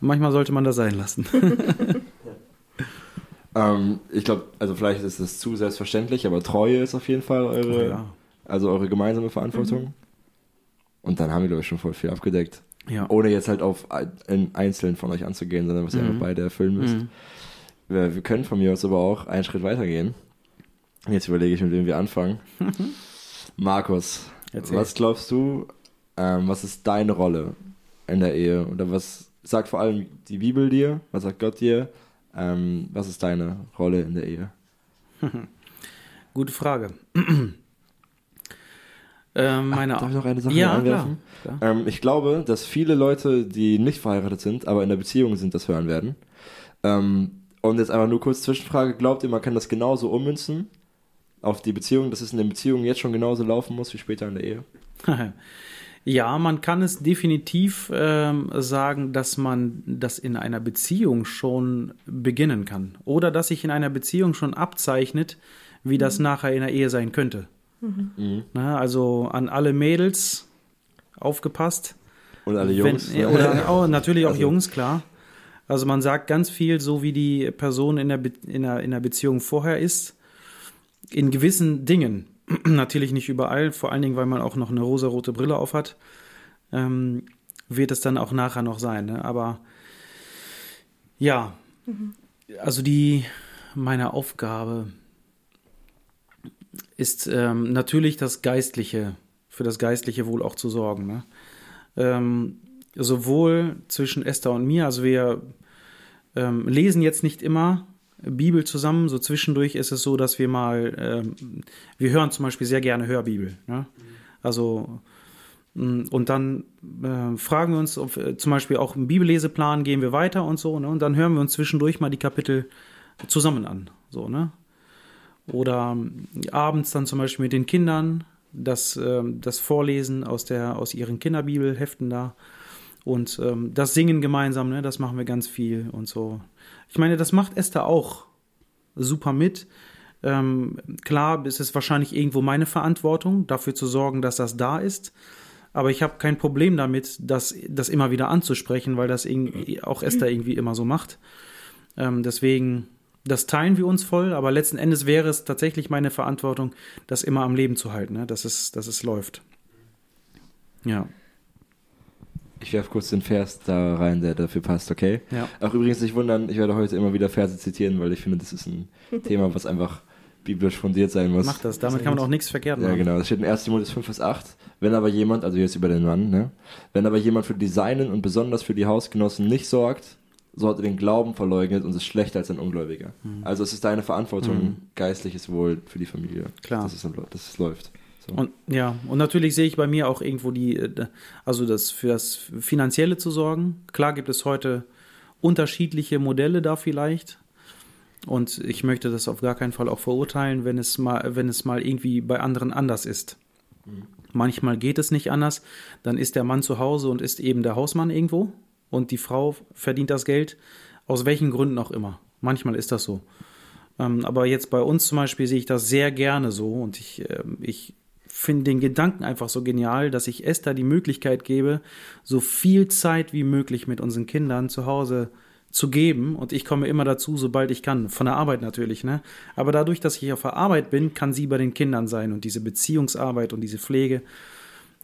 Manchmal sollte man das sein lassen. Ähm, ich glaube, also vielleicht ist es zu selbstverständlich, aber Treue ist auf jeden Fall eure, ja. also eure gemeinsame Verantwortung. Und dann haben wir, glaube ich, schon voll viel abgedeckt. Ja. Ohne jetzt halt auf ein- in Einzelnen von euch anzugehen, sondern was ihr Mhm. einfach beide erfüllen müsst. Mhm. Wir, wir können von mir aus aber auch einen Schritt weitergehen. Jetzt überlege ich, mit wem wir anfangen. Markus, Erzähl. was glaubst du, ähm, was ist deine Rolle in der Ehe? Oder was sagt vor allem die Bibel dir? Was sagt Gott dir? Ähm, was ist deine Rolle in der Ehe? Gute Frage. ähm, meine Darf ich noch eine Sache ja, einwerfen? klar, klar. Ähm, ich glaube, dass viele Leute, die nicht verheiratet sind, aber in der Beziehung sind, das hören werden. Ähm, und jetzt einfach nur kurz Zwischenfrage: Glaubt ihr, man kann das genauso ummünzen auf die Beziehung, dass es in der Beziehung jetzt schon genauso laufen muss wie später in der Ehe? Ja, man kann es definitiv ähm, sagen, dass man das in einer Beziehung schon beginnen kann. Oder dass sich in einer Beziehung schon abzeichnet, wie das nachher in der Ehe sein könnte. Mhm. Na, also an alle Mädels aufgepasst. Und alle Jungs? Wenn, ja, oder auch, natürlich auch Also- Jungs, klar. Also man sagt ganz viel, so wie die Person in der, Be in der, in der Beziehung vorher ist, in gewissen Dingen. natürlich nicht überall, vor allen Dingen, weil man auch noch eine rosarote Brille aufhat, ähm, wird es dann auch nachher noch sein. Ne? Aber ja, also die, meine Aufgabe ist ähm, natürlich das Geistliche, für das Geistliche Wohl auch zu sorgen. Ne? Ähm, sowohl zwischen Esther und mir, also wir ähm, lesen jetzt nicht immer Bibel zusammen, so zwischendurch ist es so, dass wir mal, ähm, wir hören zum Beispiel sehr gerne Hörbibel. Ne? Also mh, und dann äh, fragen wir uns, ob, äh, zum Beispiel auch im Bibelleseplan gehen wir weiter und so, ne? Und dann hören wir uns zwischendurch mal die Kapitel zusammen an. So, ne? Oder ähm, abends dann zum Beispiel mit den Kindern das, ähm, das Vorlesen aus, der, aus ihren Kinderbibelheften da. Und ähm, das Singen gemeinsam, ne, das machen wir ganz viel und so. Ich meine, das macht Esther auch super mit. Ähm, klar, es ist wahrscheinlich irgendwo meine Verantwortung, dafür zu sorgen, dass das da ist. Aber ich habe kein Problem damit, das, das immer wieder anzusprechen, weil das auch Esther irgendwie immer so macht. Ähm, deswegen, das teilen wir uns voll, aber letzten Endes wäre es tatsächlich meine Verantwortung, das immer am Leben zu halten, ne? dass, es, dass es läuft. Ja. Ich werfe kurz den Vers da rein, der dafür passt, okay? Ja. Auch übrigens nicht wundern, ich werde heute immer wieder Verse zitieren, weil ich finde, das ist ein Thema, was einfach biblisch fundiert sein muss. Mach das, damit kann man auch nichts verkehrt Ja, machen. genau. Das steht in 1. Timotheus 5, Vers 8. Wenn aber jemand, also jetzt über den Mann, ne? Wenn aber jemand für die Seinen und besonders für die Hausgenossen nicht sorgt, so hat er den Glauben verleugnet und ist schlechter als ein Ungläubiger. Also es ist deine Verantwortung, Mhm. geistliches Wohl für die Familie. Klar. Dass es, dass es läuft. So. Und ja, und natürlich sehe ich bei mir auch irgendwo die, äh, also das für das Finanzielle zu sorgen. Klar gibt es heute unterschiedliche Modelle da vielleicht. Und ich möchte das auf gar keinen Fall auch verurteilen, wenn es mal, wenn es mal irgendwie bei anderen anders ist. Manchmal geht es nicht anders, dann ist der Mann zu Hause und ist eben der Hausmann irgendwo und die Frau verdient das Geld, aus welchen Gründen auch immer. Manchmal ist das so. Ähm, aber jetzt bei uns zum Beispiel sehe ich das sehr gerne so und ich, ähm, ich finde den Gedanken einfach so genial, dass ich Esther die Möglichkeit gebe, so viel Zeit wie möglich mit unseren Kindern zu Hause zu geben und ich komme immer dazu, sobald ich kann. Von der Arbeit natürlich, ne? Aber dadurch, dass ich auf der Arbeit bin, kann sie bei den Kindern sein und diese Beziehungsarbeit und diese Pflege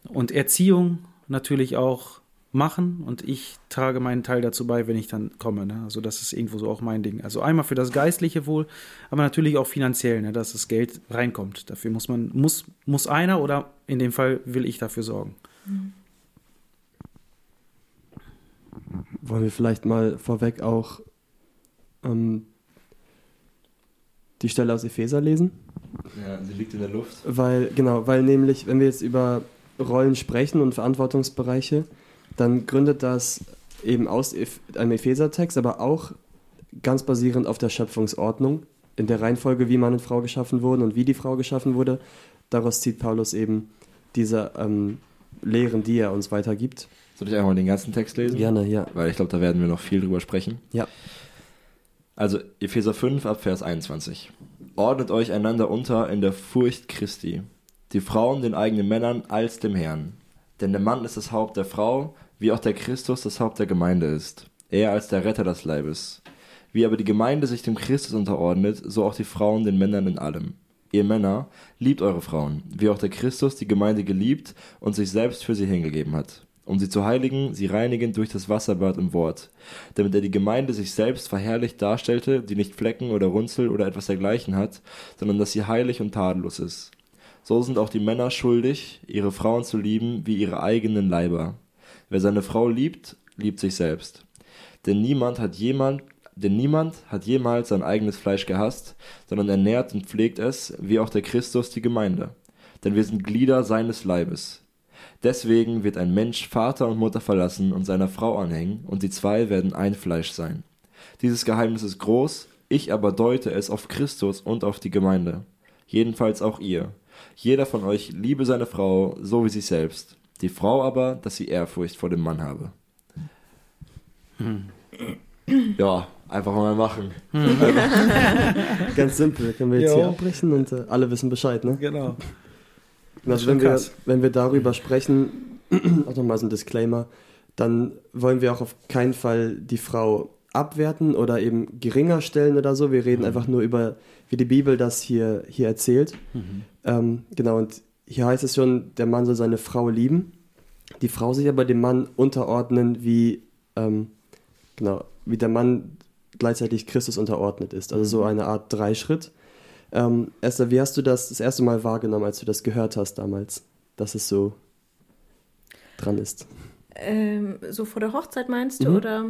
und Erziehung natürlich auch machen und ich trage meinen Teil dazu bei, wenn ich dann komme. Ne? Also das ist irgendwo so auch mein Ding. Also einmal für das geistliche Wohl, aber natürlich auch finanziell, ne? dass das Geld reinkommt. Dafür muss man, muss, muss einer oder in dem Fall will ich dafür sorgen. Mhm. Wollen wir vielleicht mal vorweg auch ähm, die Stelle aus Epheser lesen? Ja, sie liegt in der Luft. Weil, genau, weil nämlich, wenn wir jetzt über Rollen sprechen und Verantwortungsbereiche, dann gründet das eben aus einem Epheser-Text, aber auch ganz basierend auf der Schöpfungsordnung, in der Reihenfolge, wie Mann und Frau geschaffen wurden und wie die Frau geschaffen wurde. Daraus zieht Paulus eben diese ähm, Lehren, die er uns weitergibt. Soll ich einmal den ganzen Text lesen? Gerne, ja. Weil ich glaube, da werden wir noch viel drüber sprechen. Ja. Also Epheser 5 ab Vers 21. Ordnet euch einander unter in der Furcht Christi. Die Frauen den eigenen Männern als dem Herrn. Denn der Mann ist das Haupt der Frau, wie auch der Christus das Haupt der Gemeinde ist. Er als der Retter des Leibes. Wie aber die Gemeinde sich dem Christus unterordnet, so auch die Frauen den Männern in allem. Ihr Männer, liebt eure Frauen, wie auch der Christus die Gemeinde geliebt und sich selbst für sie hingegeben hat um sie zu heiligen, sie reinigen durch das Wasserbad im Wort, damit er die Gemeinde sich selbst verherrlicht darstellte, die nicht Flecken oder Runzel oder etwas dergleichen hat, sondern dass sie heilig und tadellos ist. So sind auch die Männer schuldig, ihre Frauen zu lieben wie ihre eigenen Leiber. Wer seine Frau liebt, liebt sich selbst. Denn niemand hat jemand, denn niemand hat jemals sein eigenes Fleisch gehasst, sondern ernährt und pflegt es, wie auch der Christus die Gemeinde. Denn wir sind Glieder seines Leibes. Deswegen wird ein Mensch Vater und Mutter verlassen und seiner Frau anhängen, und die zwei werden ein Fleisch sein. Dieses Geheimnis ist groß, ich aber deute es auf Christus und auf die Gemeinde. Jedenfalls auch ihr. Jeder von euch liebe seine Frau, so wie sich selbst. Die Frau aber, dass sie Ehrfurcht vor dem Mann habe. Hm. Ja, einfach mal machen. Hm. Ganz simpel, können wir jetzt jo. hier abbrechen und äh, alle wissen Bescheid, ne? Genau. Also wenn, wir, wenn wir darüber sprechen, auch nochmal so ein Disclaimer, dann wollen wir auch auf keinen Fall die Frau abwerten oder eben geringer stellen oder so. Wir reden mhm. einfach nur über, wie die Bibel das hier, hier erzählt. Mhm. Ähm, genau, und hier heißt es schon, der Mann soll seine Frau lieben. Die Frau sich aber dem Mann unterordnen, wie, ähm, genau, wie der Mann gleichzeitig Christus unterordnet ist. Also so mhm. eine Art Dreischritt. Ähm, Esther, wie hast du das das erste Mal wahrgenommen, als du das gehört hast damals, dass es so dran ist? Ähm, so vor der Hochzeit meinst du, mhm. oder?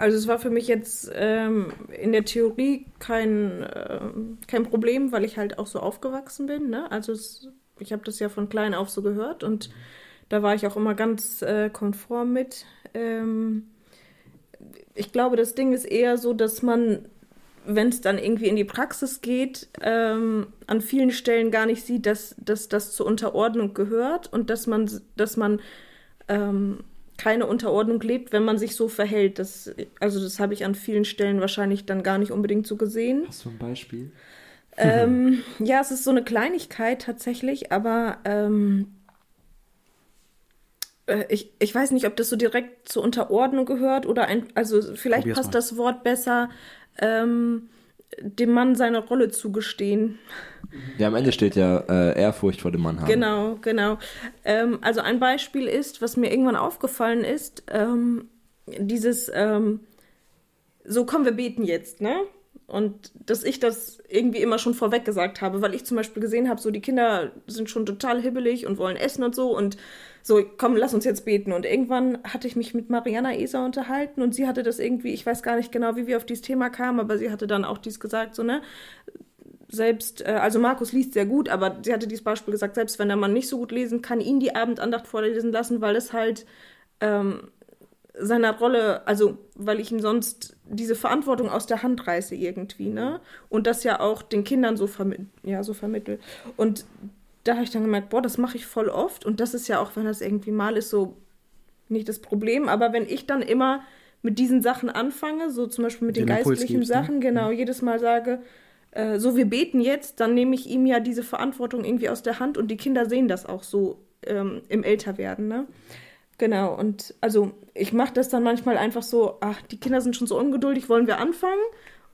Also es war für mich jetzt ähm, in der Theorie kein, äh, kein Problem, weil ich halt auch so aufgewachsen bin. Ne? Also es, ich habe das ja von klein auf so gehört und da war ich auch immer ganz äh, konform mit. Ähm, ich glaube, das Ding ist eher so, dass man wenn es dann irgendwie in die Praxis geht, ähm, an vielen Stellen gar nicht sieht, dass, dass das zur Unterordnung gehört und dass man, dass man ähm, keine Unterordnung lebt, wenn man sich so verhält. Das, also das habe ich an vielen Stellen wahrscheinlich dann gar nicht unbedingt so gesehen. Hast du ein Beispiel? Ähm, ja, es ist so eine Kleinigkeit tatsächlich, aber ähm, äh, ich, ich weiß nicht, ob das so direkt zur Unterordnung gehört oder ein, also vielleicht Probier's passt mal. das Wort besser ähm, dem Mann seine Rolle zugestehen. Ja, am Ende steht ja äh, Ehrfurcht vor dem Mann haben. Genau, genau. Ähm, also ein Beispiel ist, was mir irgendwann aufgefallen ist, ähm, dieses, ähm, so komm, wir beten jetzt, ne? Und dass ich das irgendwie immer schon vorweg gesagt habe, weil ich zum Beispiel gesehen habe, so die Kinder sind schon total hibbelig und wollen essen und so und so, komm, lass uns jetzt beten. Und irgendwann hatte ich mich mit Mariana Esa unterhalten und sie hatte das irgendwie, ich weiß gar nicht genau, wie wir auf dieses Thema kamen, aber sie hatte dann auch dies gesagt, so, ne? Selbst, äh, also Markus liest sehr gut, aber sie hatte dieses Beispiel gesagt, selbst wenn der Mann nicht so gut lesen kann, ihn die Abendandacht vorlesen lassen, weil das halt ähm, seiner Rolle, also weil ich ihm sonst diese Verantwortung aus der Hand reiße irgendwie, ne? Und das ja auch den Kindern so, vermi ja, so vermittel. Und da habe ich dann gemerkt, boah, das mache ich voll oft. Und das ist ja auch, wenn das irgendwie mal ist, so nicht das Problem. Aber wenn ich dann immer mit diesen Sachen anfange, so zum Beispiel mit den, den geistlichen ne? Sachen, ne? genau, mhm. jedes Mal sage, äh, so wir beten jetzt, dann nehme ich ihm ja diese Verantwortung irgendwie aus der Hand und die Kinder sehen das auch so ähm, im Älterwerden, ne? Genau, und also ich mache das dann manchmal einfach so, ach, die Kinder sind schon so ungeduldig, wollen wir anfangen?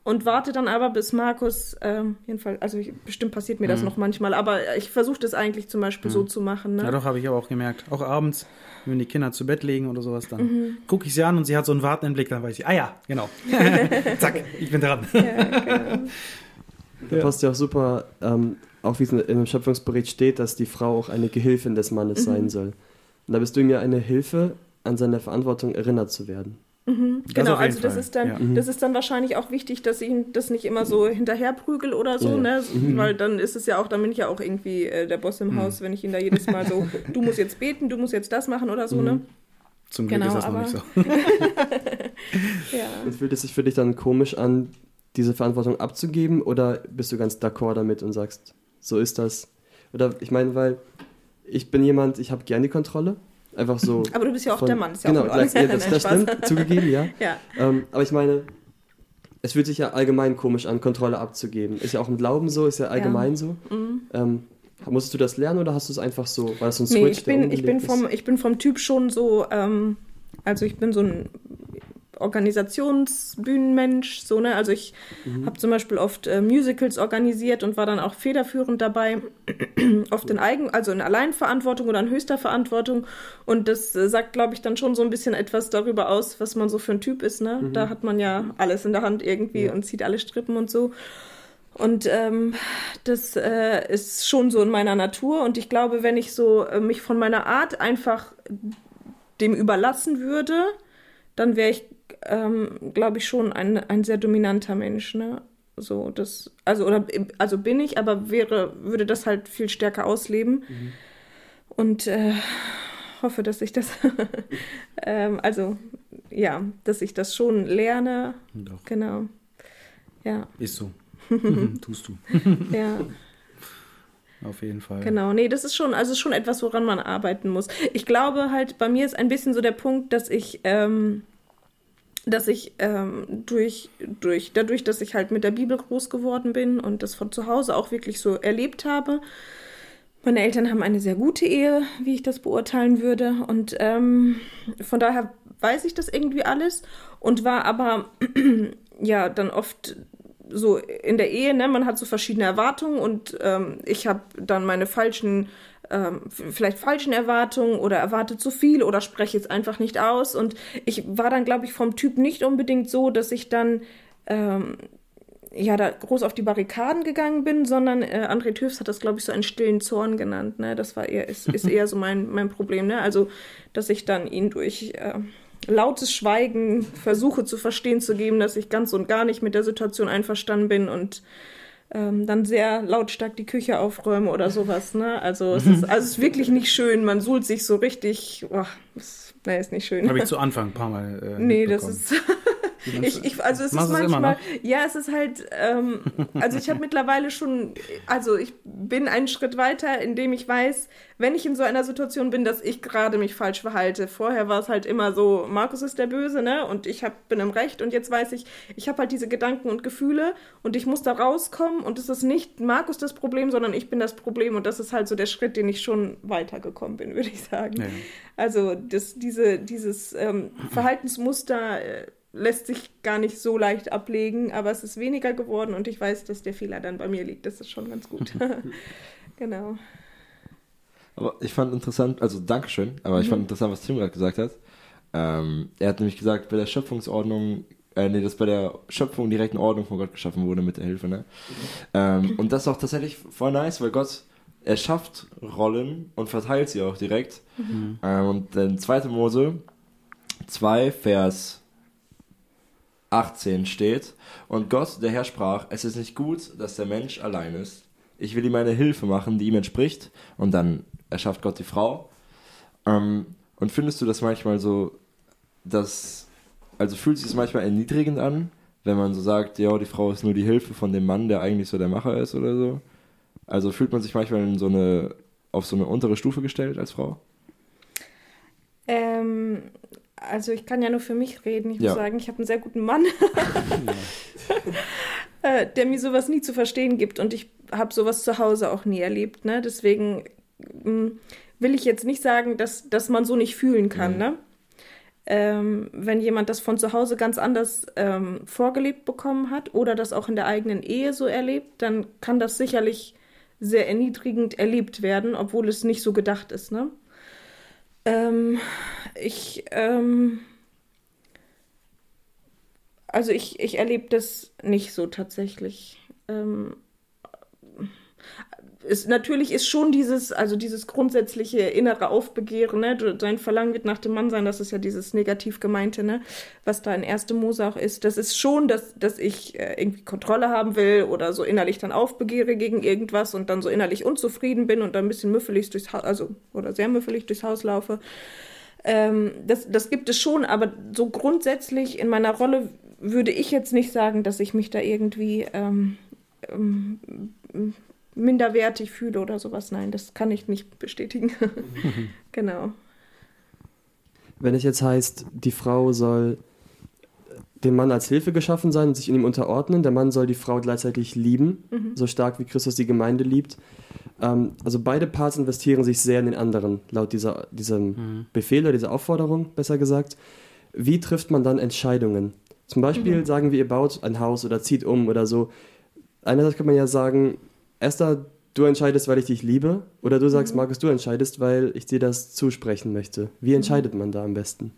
Und warte dann aber, bis Markus, ähm, jedenfalls, also ich, bestimmt passiert mir das Mhm. noch manchmal, aber ich versuche das eigentlich zum Beispiel so zu machen. Ne? Ja, doch, habe ich aber auch gemerkt. Auch abends, wenn die Kinder zu Bett legen oder sowas, dann Mhm. gucke ich sie an und sie hat so einen wartenden Blick, dann weiß ich, ah ja, genau. Zack, ich bin dran. Da passt ja auch super, ähm, auch wie es in dem Schöpfungsbericht steht, dass die Frau auch eine Gehilfin des Mannes sein soll. Und da bist du mir eine Hilfe, an seine Verantwortung erinnert zu werden. Genau, auf jeden also das Fall, ist dann, ja. das ist dann wahrscheinlich auch wichtig, dass ich ihm das nicht immer so hinterherprügel oder so, Ja. ne? Weil dann ist es ja auch, dann bin ich ja auch irgendwie äh, der Boss im Mhm. Haus, wenn ich ihn da jedes Mal so, du musst jetzt beten, du musst jetzt das machen oder so, ne? Zum Glück Genau, ist das noch aber- nicht so. Ja. Und fühlt es sich für dich dann komisch an, diese Verantwortung abzugeben oder bist du ganz d'accord damit und sagst, so ist das? Oder ich meine, weil ich bin jemand, ich habe gern die Kontrolle. Einfach so. Aber du bist ja auch von- der Mann, ist ja genau, auch gleich, ja, das, das stimmt, zugegeben, ja. Ja. Ähm, aber ich meine, es fühlt sich ja allgemein komisch an, Kontrolle abzugeben. Ist ja auch im Glauben so, ist ja allgemein so. Ähm, musstest du das lernen oder hast du es einfach so, war das so ein Nee, Switch, ich bin, ich, bin vom, ich bin vom Typ schon so, ähm, also ich bin so ein Organisationsbühnenmensch, so, ne? Also ich habe zum Beispiel oft äh, Musicals organisiert und war dann auch federführend dabei, oft in Eigen, also in Alleinverantwortung oder in höchster Verantwortung. Und das äh, sagt, glaube ich, dann schon so ein bisschen etwas darüber aus, was man so für ein Typ ist, ne? Da hat man ja alles in der Hand irgendwie Ja. und zieht alle Strippen und so. Und ähm, das äh, ist schon so in meiner Natur. Und ich glaube, wenn ich so äh, mich von meiner Art einfach dem überlassen würde, dann wäre ich, ähm, glaube ich, schon ein, ein sehr dominanter Mensch. Ne? So, das, also, oder, also bin ich, aber wäre, würde das halt viel stärker ausleben. Und äh, hoffe, dass ich das, ähm, also, ja, dass ich das schon lerne. Doch, Genau. Ja, ist so. Tust du. ja. Auf jeden Fall. Genau, nee, das ist schon, also schon etwas, woran man arbeiten muss. Ich glaube halt, bei mir ist ein bisschen so der Punkt, dass ich, ähm, dass ich ähm, durch, durch, dadurch, dass ich halt mit der Bibel groß geworden bin und das von zu Hause auch wirklich so erlebt habe. Meine Eltern haben eine sehr gute Ehe, wie ich das beurteilen würde. Und ähm, von daher weiß ich das irgendwie alles und war aber ja dann oft so in der Ehe, ne, man hat so verschiedene Erwartungen und ähm, ich habe dann meine falschen, ähm, vielleicht falschen Erwartungen oder erwarte zu viel oder spreche jetzt einfach nicht aus. Und ich war dann, glaube ich, vom Typ nicht unbedingt so, dass ich dann ähm, ja da groß auf die Barrikaden gegangen bin, sondern äh, André Tüfs hat das, glaube ich, so einen stillen Zorn genannt. Ne? Das war eher, ist, ist eher so mein, mein Problem. Ne? Also, dass ich dann ihn durch äh, lautes Schweigen versuche zu verstehen zu geben, dass ich ganz und gar nicht mit der Situation einverstanden bin und ähm, dann sehr lautstark die Küche aufräume oder sowas. Ne? Also, es ist, also es ist wirklich nicht schön. Man suhlt sich so richtig. Oh, das, nee, ist nicht schön. Habe ich zu Anfang ein paar Mal. Äh, Nee, das ist. Ich, ich, also es Machst ist du es immer manchmal, noch? ja, es ist halt, ähm, also ich habe mittlerweile schon, also ich bin einen Schritt weiter, indem ich weiß, wenn ich in so einer Situation bin, dass ich gerade mich falsch verhalte. Vorher war es halt immer so, Markus ist der Böse, ne, und ich hab, bin im Recht und jetzt weiß ich, ich habe halt diese Gedanken und Gefühle und ich muss da rauskommen und es ist nicht Markus das Problem, sondern ich bin das Problem und das ist halt so der Schritt, den ich schon weitergekommen bin, würde ich sagen. Ja. Also das, diese, dieses ähm, Verhaltensmuster äh, lässt sich gar nicht so leicht ablegen, aber es ist weniger geworden und ich weiß, dass der Fehler dann bei mir liegt. Das ist schon ganz gut. genau. Aber ich fand interessant, also Dankeschön, aber ich fand interessant, was Tim gerade gesagt hat. Ähm, er hat nämlich gesagt, bei der Schöpfungsordnung, äh, nee, dass bei der Schöpfung direkt eine Ordnung von Gott geschaffen wurde mit der Hilfe, ne? Ähm, und das ist auch tatsächlich voll nice, weil Gott, er schafft Rollen und verteilt sie auch direkt. Ähm, und in 2. Mose 2, Vers 18 steht, und Gott, der Herr, sprach, es ist nicht gut, dass der Mensch allein ist. Ich will ihm eine Hilfe machen, die ihm entspricht. Und dann erschafft Gott die Frau. Ähm, und findest du das manchmal so, dass, also fühlt sich das manchmal erniedrigend an, wenn man so sagt, ja, die Frau ist nur die Hilfe von dem Mann, der eigentlich so der Macher ist oder so? Also fühlt man sich manchmal in so eine, auf so eine untere Stufe gestellt als Frau? Ähm, also ich kann ja nur für mich reden. Ich Ja. muss sagen, ich habe einen sehr guten Mann, äh, der mir sowas nie zu verstehen gibt und ich habe sowas zu Hause auch nie erlebt. Ne? Deswegen mh, will ich jetzt nicht sagen, dass, dass man so nicht fühlen kann, Mhm. ne? Ähm, wenn jemand das von zu Hause ganz anders ähm, vorgelebt bekommen hat oder das auch in der eigenen Ehe so erlebt, dann kann das sicherlich sehr erniedrigend erlebt werden, obwohl es nicht so gedacht ist, ne? Ähm, ich, ähm, also ich, ich erlebe das nicht so tatsächlich. Ähm, ist, natürlich ist schon dieses, also dieses grundsätzliche innere Aufbegehren, ne? Dein Verlangen wird nach dem Mann sein, das ist ja dieses negativ gemeinte, ne? Was da in 1. Mose auch ist. Das ist schon, dass, dass ich äh, irgendwie Kontrolle haben will oder so innerlich dann aufbegehre gegen irgendwas und dann so innerlich unzufrieden bin und dann ein bisschen müffelig durchs Haus, also oder sehr müffelig durchs Haus laufe. Ähm, das, das gibt es schon, aber so grundsätzlich in meiner Rolle würde ich jetzt nicht sagen, dass ich mich da irgendwie ähm, ähm, minderwertig fühle oder sowas. Nein, das kann ich nicht bestätigen. genau. Wenn es jetzt heißt, die Frau soll dem Mann als Hilfe geschaffen sein und sich in ihm unterordnen, der Mann soll die Frau gleichzeitig lieben, so stark wie Christus die Gemeinde liebt. Ähm, also beide Parts investieren sich sehr in den anderen, laut dieser, diesem Befehl oder dieser Aufforderung, besser gesagt. Wie trifft man dann Entscheidungen? Zum Beispiel sagen wir, ihr baut ein Haus oder zieht um oder so. Einerseits kann man ja sagen, Esther, du entscheidest, weil ich dich liebe. Oder du sagst, Markus, du entscheidest, weil ich dir das zusprechen möchte. Wie entscheidet man da am besten?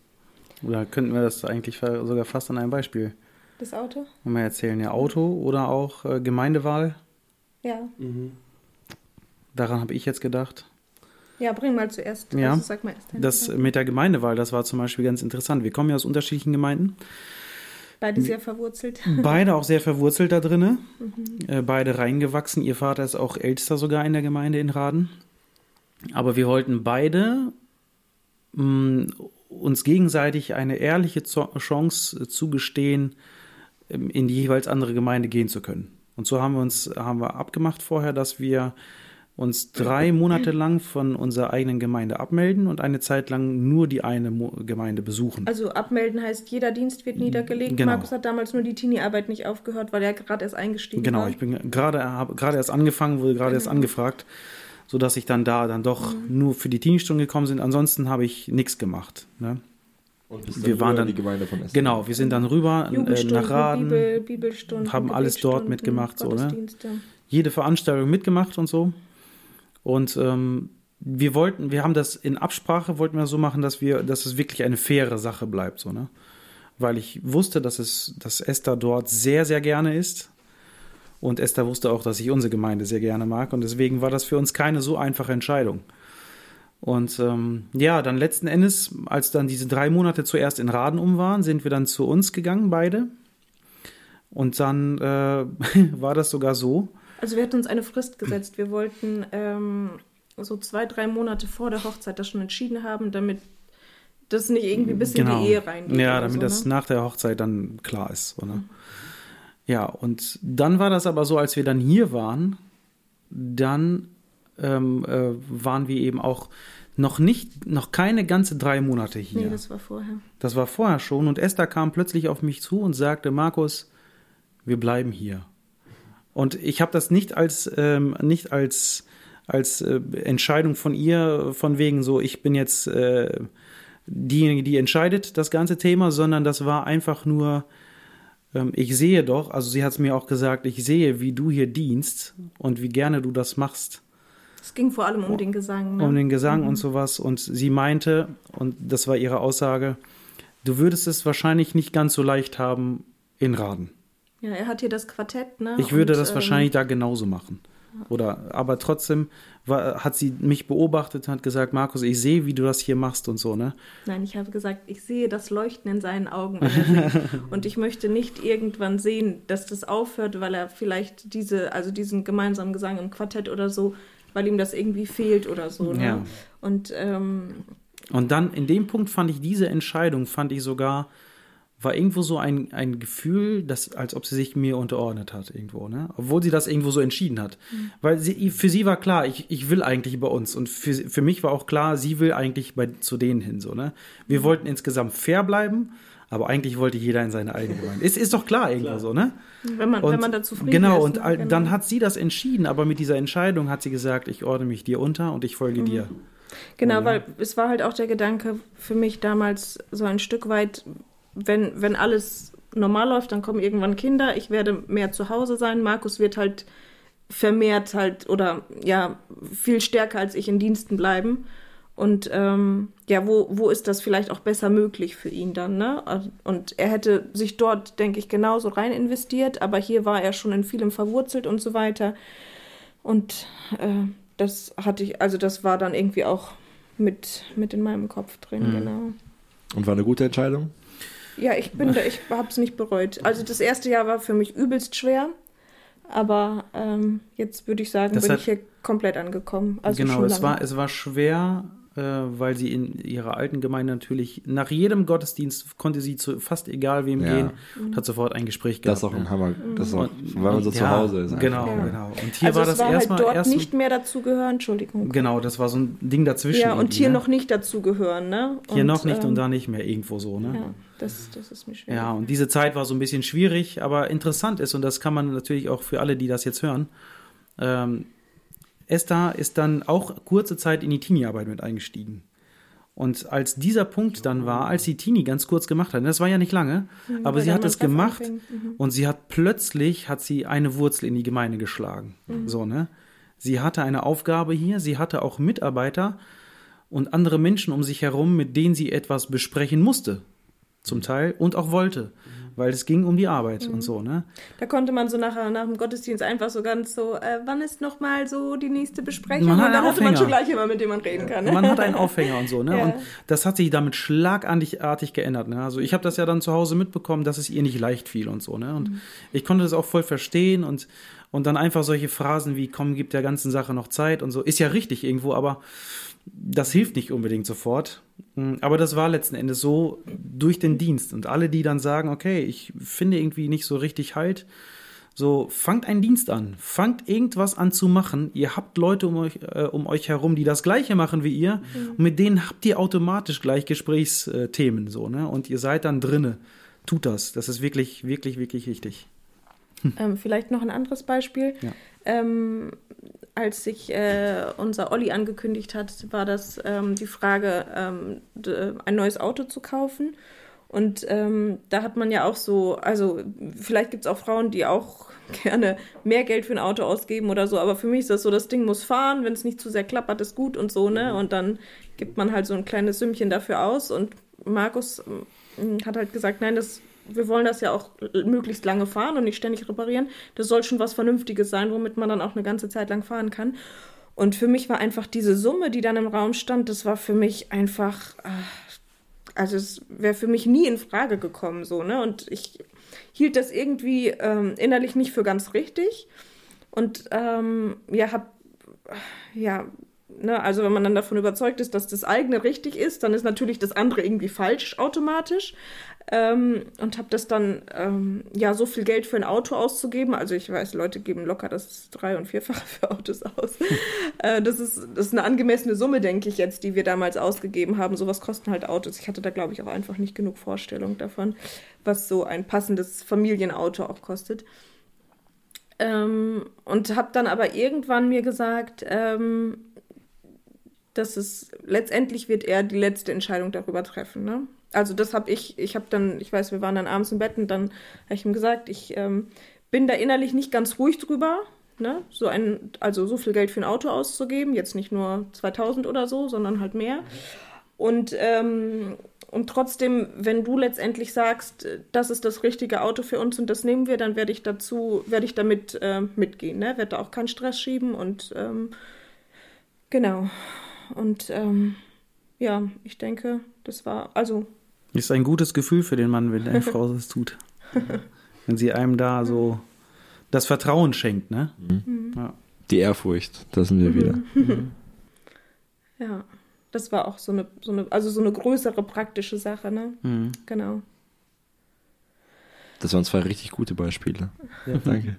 Oder könnten wir das eigentlich sogar fast an einem Beispiel Das Auto? mal erzählen? Ja, Auto oder auch äh, Gemeindewahl. Ja. Daran habe ich jetzt gedacht. Ja, bring mal zuerst. Ja, Also sag mal erst Das Gedanken. mit der Gemeindewahl, das war zum Beispiel ganz interessant. Wir kommen ja aus unterschiedlichen Gemeinden. Beide sehr verwurzelt. Beide auch sehr verwurzelt da drinne. Äh, beide reingewachsen. Ihr Vater ist auch ältester sogar in der Gemeinde in Raden. Aber wir wollten beide mh, uns gegenseitig eine ehrliche Zo- Chance äh, zugestehen, ähm, in die jeweils andere Gemeinde gehen zu können. Und so haben wir uns haben wir abgemacht vorher, dass wir uns drei Monate lang von unserer eigenen Gemeinde abmelden und eine Zeit lang nur die eine Mo Gemeinde besuchen. Also abmelden heißt, jeder Dienst wird niedergelegt. Genau. Markus hat damals nur die Teenie-Arbeit nicht aufgehört, weil er gerade erst eingestiegen Genau, war. ich bin gerade habe gerade erst angefangen, wurde gerade erst Genau. angefragt, so dass ich dann da dann doch nur für die Teenie-Stunden gekommen sind. Ansonsten habe ich nichts gemacht. Ne? Und bist Wir dann waren dann- die Gemeinde von Essen. Genau, wir sind dann rüber äh, nach Raden, Bibel, Bibelstunden, haben alles dort mitgemacht, so, ne? Jede Veranstaltung mitgemacht und so. Und ähm, wir wollten, wir haben das in Absprache, wollten wir so machen, dass wir, dass es wirklich eine faire Sache bleibt, so, ne? Weil ich wusste, dass es, dass Esther dort sehr, sehr gerne ist. Und Esther wusste auch, dass ich unsere Gemeinde sehr gerne mag. Und deswegen war das für uns keine so einfache Entscheidung. Und ähm, ja, dann letzten Endes, als dann diese drei Monate zuerst in Raden um waren, sind wir dann zu uns gegangen, beide. Und dann äh, war das sogar so, Also wir hatten uns eine Frist gesetzt. Wir wollten ähm, so zwei, drei Monate vor der Hochzeit das schon entschieden haben, damit das nicht irgendwie bis in die Ehe reingeht. Genau. Ja, damit so, das ne? nach der Hochzeit dann klar ist. Ne? Ja, und dann war das aber so, als wir dann hier waren, dann ähm, äh, waren wir eben auch noch nicht, noch keine ganze drei Monate hier. Nee, das war vorher. Das war vorher schon und Esther kam plötzlich auf mich zu und sagte, Markus, wir bleiben hier. Und ich habe das nicht als ähm, nicht als als äh, Entscheidung von ihr von wegen so, ich bin jetzt äh, diejenige, die entscheidet das ganze Thema, sondern das war einfach nur ähm, ich sehe doch, also sie hat es mir auch gesagt, ich sehe, wie du hier dienst und wie gerne du das machst Es ging vor allem um den Gesang. Ne? um den Gesang und sowas. Und sie meinte, und das war ihre Aussage, du würdest es wahrscheinlich nicht ganz so leicht haben in Raden. Ja, er hat hier das Quartett. Ne? Ich würde Und, das ähm, wahrscheinlich da genauso machen. Oder, aber trotzdem war, hat sie mich beobachtet und hat gesagt, Markus, ich sehe, wie du das hier machst und so, ne? Nein, ich habe gesagt, ich sehe das Leuchten in seinen Augen. und ich möchte nicht irgendwann sehen, dass das aufhört, weil er vielleicht diese, also diesen gemeinsamen Gesang im Quartett oder so, weil ihm das irgendwie fehlt oder so. Ne? Ja. Und ähm, Und dann in dem Punkt fand ich diese Entscheidung, fand ich sogar, war irgendwo so ein, ein Gefühl, dass, als ob sie sich mir unterordnet hat, irgendwo, ne? Obwohl sie das irgendwo so entschieden hat. Weil sie, für sie war klar, ich, ich will eigentlich bei uns. Und für, für mich war auch klar, sie will eigentlich bei, zu denen hin, so, ne? Wir wollten insgesamt fair bleiben, aber eigentlich wollte jeder in seine eigene Gemeinde. Ist, ist doch klar irgendwo so, ne? wenn, man, Und wenn man da zufrieden genau, ist. und ne? Genau. dann hat sie das entschieden, aber mit dieser Entscheidung hat sie gesagt, ich ordne mich dir unter und ich folge dir. Genau, weil es war halt auch der Gedanke für mich damals so ein Stück weit, wenn, wenn alles normal läuft, dann kommen irgendwann Kinder, ich werde mehr zu Hause sein, Markus wird halt vermehrt halt oder ja, viel stärker als ich in Diensten bleiben. Und ähm, ja, wo, wo ist das vielleicht auch besser möglich für ihn dann, ne? Und er hätte sich dort, denke ich, genauso rein investiert, aber hier war er schon in vielem verwurzelt und so weiter. Und äh, das hatte ich, also das war dann irgendwie auch mit, mit in meinem Kopf drin, Mhm. genau. Und war eine gute Entscheidung? Ja, ich bin da, ich habe es nicht bereut. Also das erste Jahr war für mich übelst schwer, aber ähm, jetzt würde ich sagen, Das bin hat- ich hier komplett angekommen. Also genau, schon es war, es war schwer, äh, weil sie in ihrer alten Gemeinde natürlich nach jedem Gottesdienst konnte sie zu fast egal wem Ja. gehen und hat sofort ein Gespräch gehabt. Das ist auch ein? Hammer. Das ist auch, Und- weil man so und zu ja, Hause ist. einfach. Genau, Ja. genau. Und hier also war das war erstmal halt dort erst nicht mehr dazugehören, Entschuldigung. Genau, das war so ein Ding dazwischen. Ja, und hier ne? noch nicht dazugehören, ne? Hier noch nicht ähm, und da nicht mehr, irgendwo so, ne? Ja, das, das ist mir schwer. Ja, und diese Zeit war so ein bisschen schwierig, aber interessant ist, und das kann man natürlich auch für alle, die das jetzt hören, ähm, Esther ist dann auch kurze Zeit in die Teenie-Arbeit mit eingestiegen. Und als dieser Punkt dann war, als sie Teenie ganz kurz gemacht hat, das war ja nicht lange, aber weil sie hat es gemacht. Mhm. und sie hat plötzlich, hat sie eine Wurzel in die Gemeinde geschlagen. So, ne? Sie hatte eine Aufgabe hier, sie hatte auch Mitarbeiter und andere Menschen um sich herum, mit denen sie etwas besprechen musste, zum Teil, und auch wollte, weil es ging um die Arbeit und so, ne? Da konnte man so nachher nach dem Gottesdienst einfach so ganz so, äh, wann ist nochmal so die nächste Besprechung? Man hat und dann einen hatte man Aufhänger. schon gleich jemand, mit dem man reden kann. Ne? Man hat einen Aufhänger und so, ne? Ja. Und das hat sich damit schlagartig geändert. Ne? Also ich habe das ja dann zu Hause mitbekommen, dass es ihr nicht leicht fiel und so, ne? Und ich konnte das auch voll verstehen und, und dann einfach solche Phrasen wie, komm, gib der ganzen Sache noch Zeit und so. Ist ja richtig irgendwo, aber das hilft nicht unbedingt sofort. Mm, Aber das war letzten Endes so durch den Dienst. Und alle, die dann sagen, okay, ich finde irgendwie nicht so richtig Halt, so, fangt einen Dienst an. Fangt irgendwas an zu machen. Ihr habt Leute um euch, äh, um euch herum, die das Gleiche machen wie ihr. Und mit denen habt ihr automatisch gleich Gesprächsthemen, so, ne? Und ihr seid dann drinne. Tut das. Das ist wirklich, wirklich, wirklich wichtig. Ähm, vielleicht noch ein anderes Beispiel. Ja. Ähm, als sich äh, unser Olli angekündigt hat, war das ähm, die Frage, ähm, ein neues Auto zu kaufen. Und ähm, da hat man ja auch so, also vielleicht gibt es auch Frauen, die auch gerne mehr Geld für ein Auto ausgeben oder so, aber für mich ist das so, das Ding muss fahren, wenn es nicht zu sehr klappert, ist gut und so, ne? Und dann gibt man halt so ein kleines Sümmchen dafür aus und Markus ähm, hat halt gesagt, nein, das, wir wollen das ja auch möglichst lange fahren und nicht ständig reparieren. Das soll schon was Vernünftiges sein, womit man dann auch eine ganze Zeit lang fahren kann. Und für mich war einfach diese Summe, die dann im Raum stand, das war für mich einfach, ah, also es wäre für mich nie in Frage gekommen, so, ne? Und ich hielt das irgendwie ähm, innerlich nicht für ganz richtig. Und ähm, ja, hab, ja, ne, also wenn man dann davon überzeugt ist, dass das eigene richtig ist, dann ist natürlich das andere irgendwie falsch automatisch. Ähm, und habe das dann, ähm, ja, so viel Geld für ein Auto auszugeben. Also ich weiß, Leute geben locker das drei- und vierfache für Autos aus. äh, das, ist, das ist eine angemessene Summe, denke ich jetzt, die wir damals ausgegeben haben. Sowas kosten halt Autos. Ich hatte da, glaube ich, auch einfach nicht genug Vorstellung davon, was so ein passendes Familienauto auch kostet. Ähm, und habe dann aber irgendwann mir gesagt, ähm, dass es letztendlich wird er die letzte Entscheidung darüber treffen. Ne? Also das habe ich, ich habe dann, ich weiß, wir waren dann abends im Bett und dann habe ich ihm gesagt, ich ähm, bin da innerlich nicht ganz ruhig drüber, ne? so ein, also so viel Geld für ein Auto auszugeben, jetzt nicht nur 2000 oder so, sondern halt mehr. Und, ähm, und trotzdem, wenn du letztendlich sagst, das ist das richtige Auto für uns und das nehmen wir, dann werde ich dazu, werde ich damit äh, mitgehen, ne? Werde da auch keinen Stress schieben und ähm, genau. Und ähm, ja, ich denke, das war, also Ist ein gutes Gefühl für den Mann, wenn deine Frau das tut. wenn sie einem da so das Vertrauen schenkt, ne? Ja. Die Ehrfurcht, da sind wir wieder. ja, das war auch so eine, so eine, also so eine größere praktische Sache, ne? Mhm. Genau. Das waren zwei richtig gute Beispiele. Danke.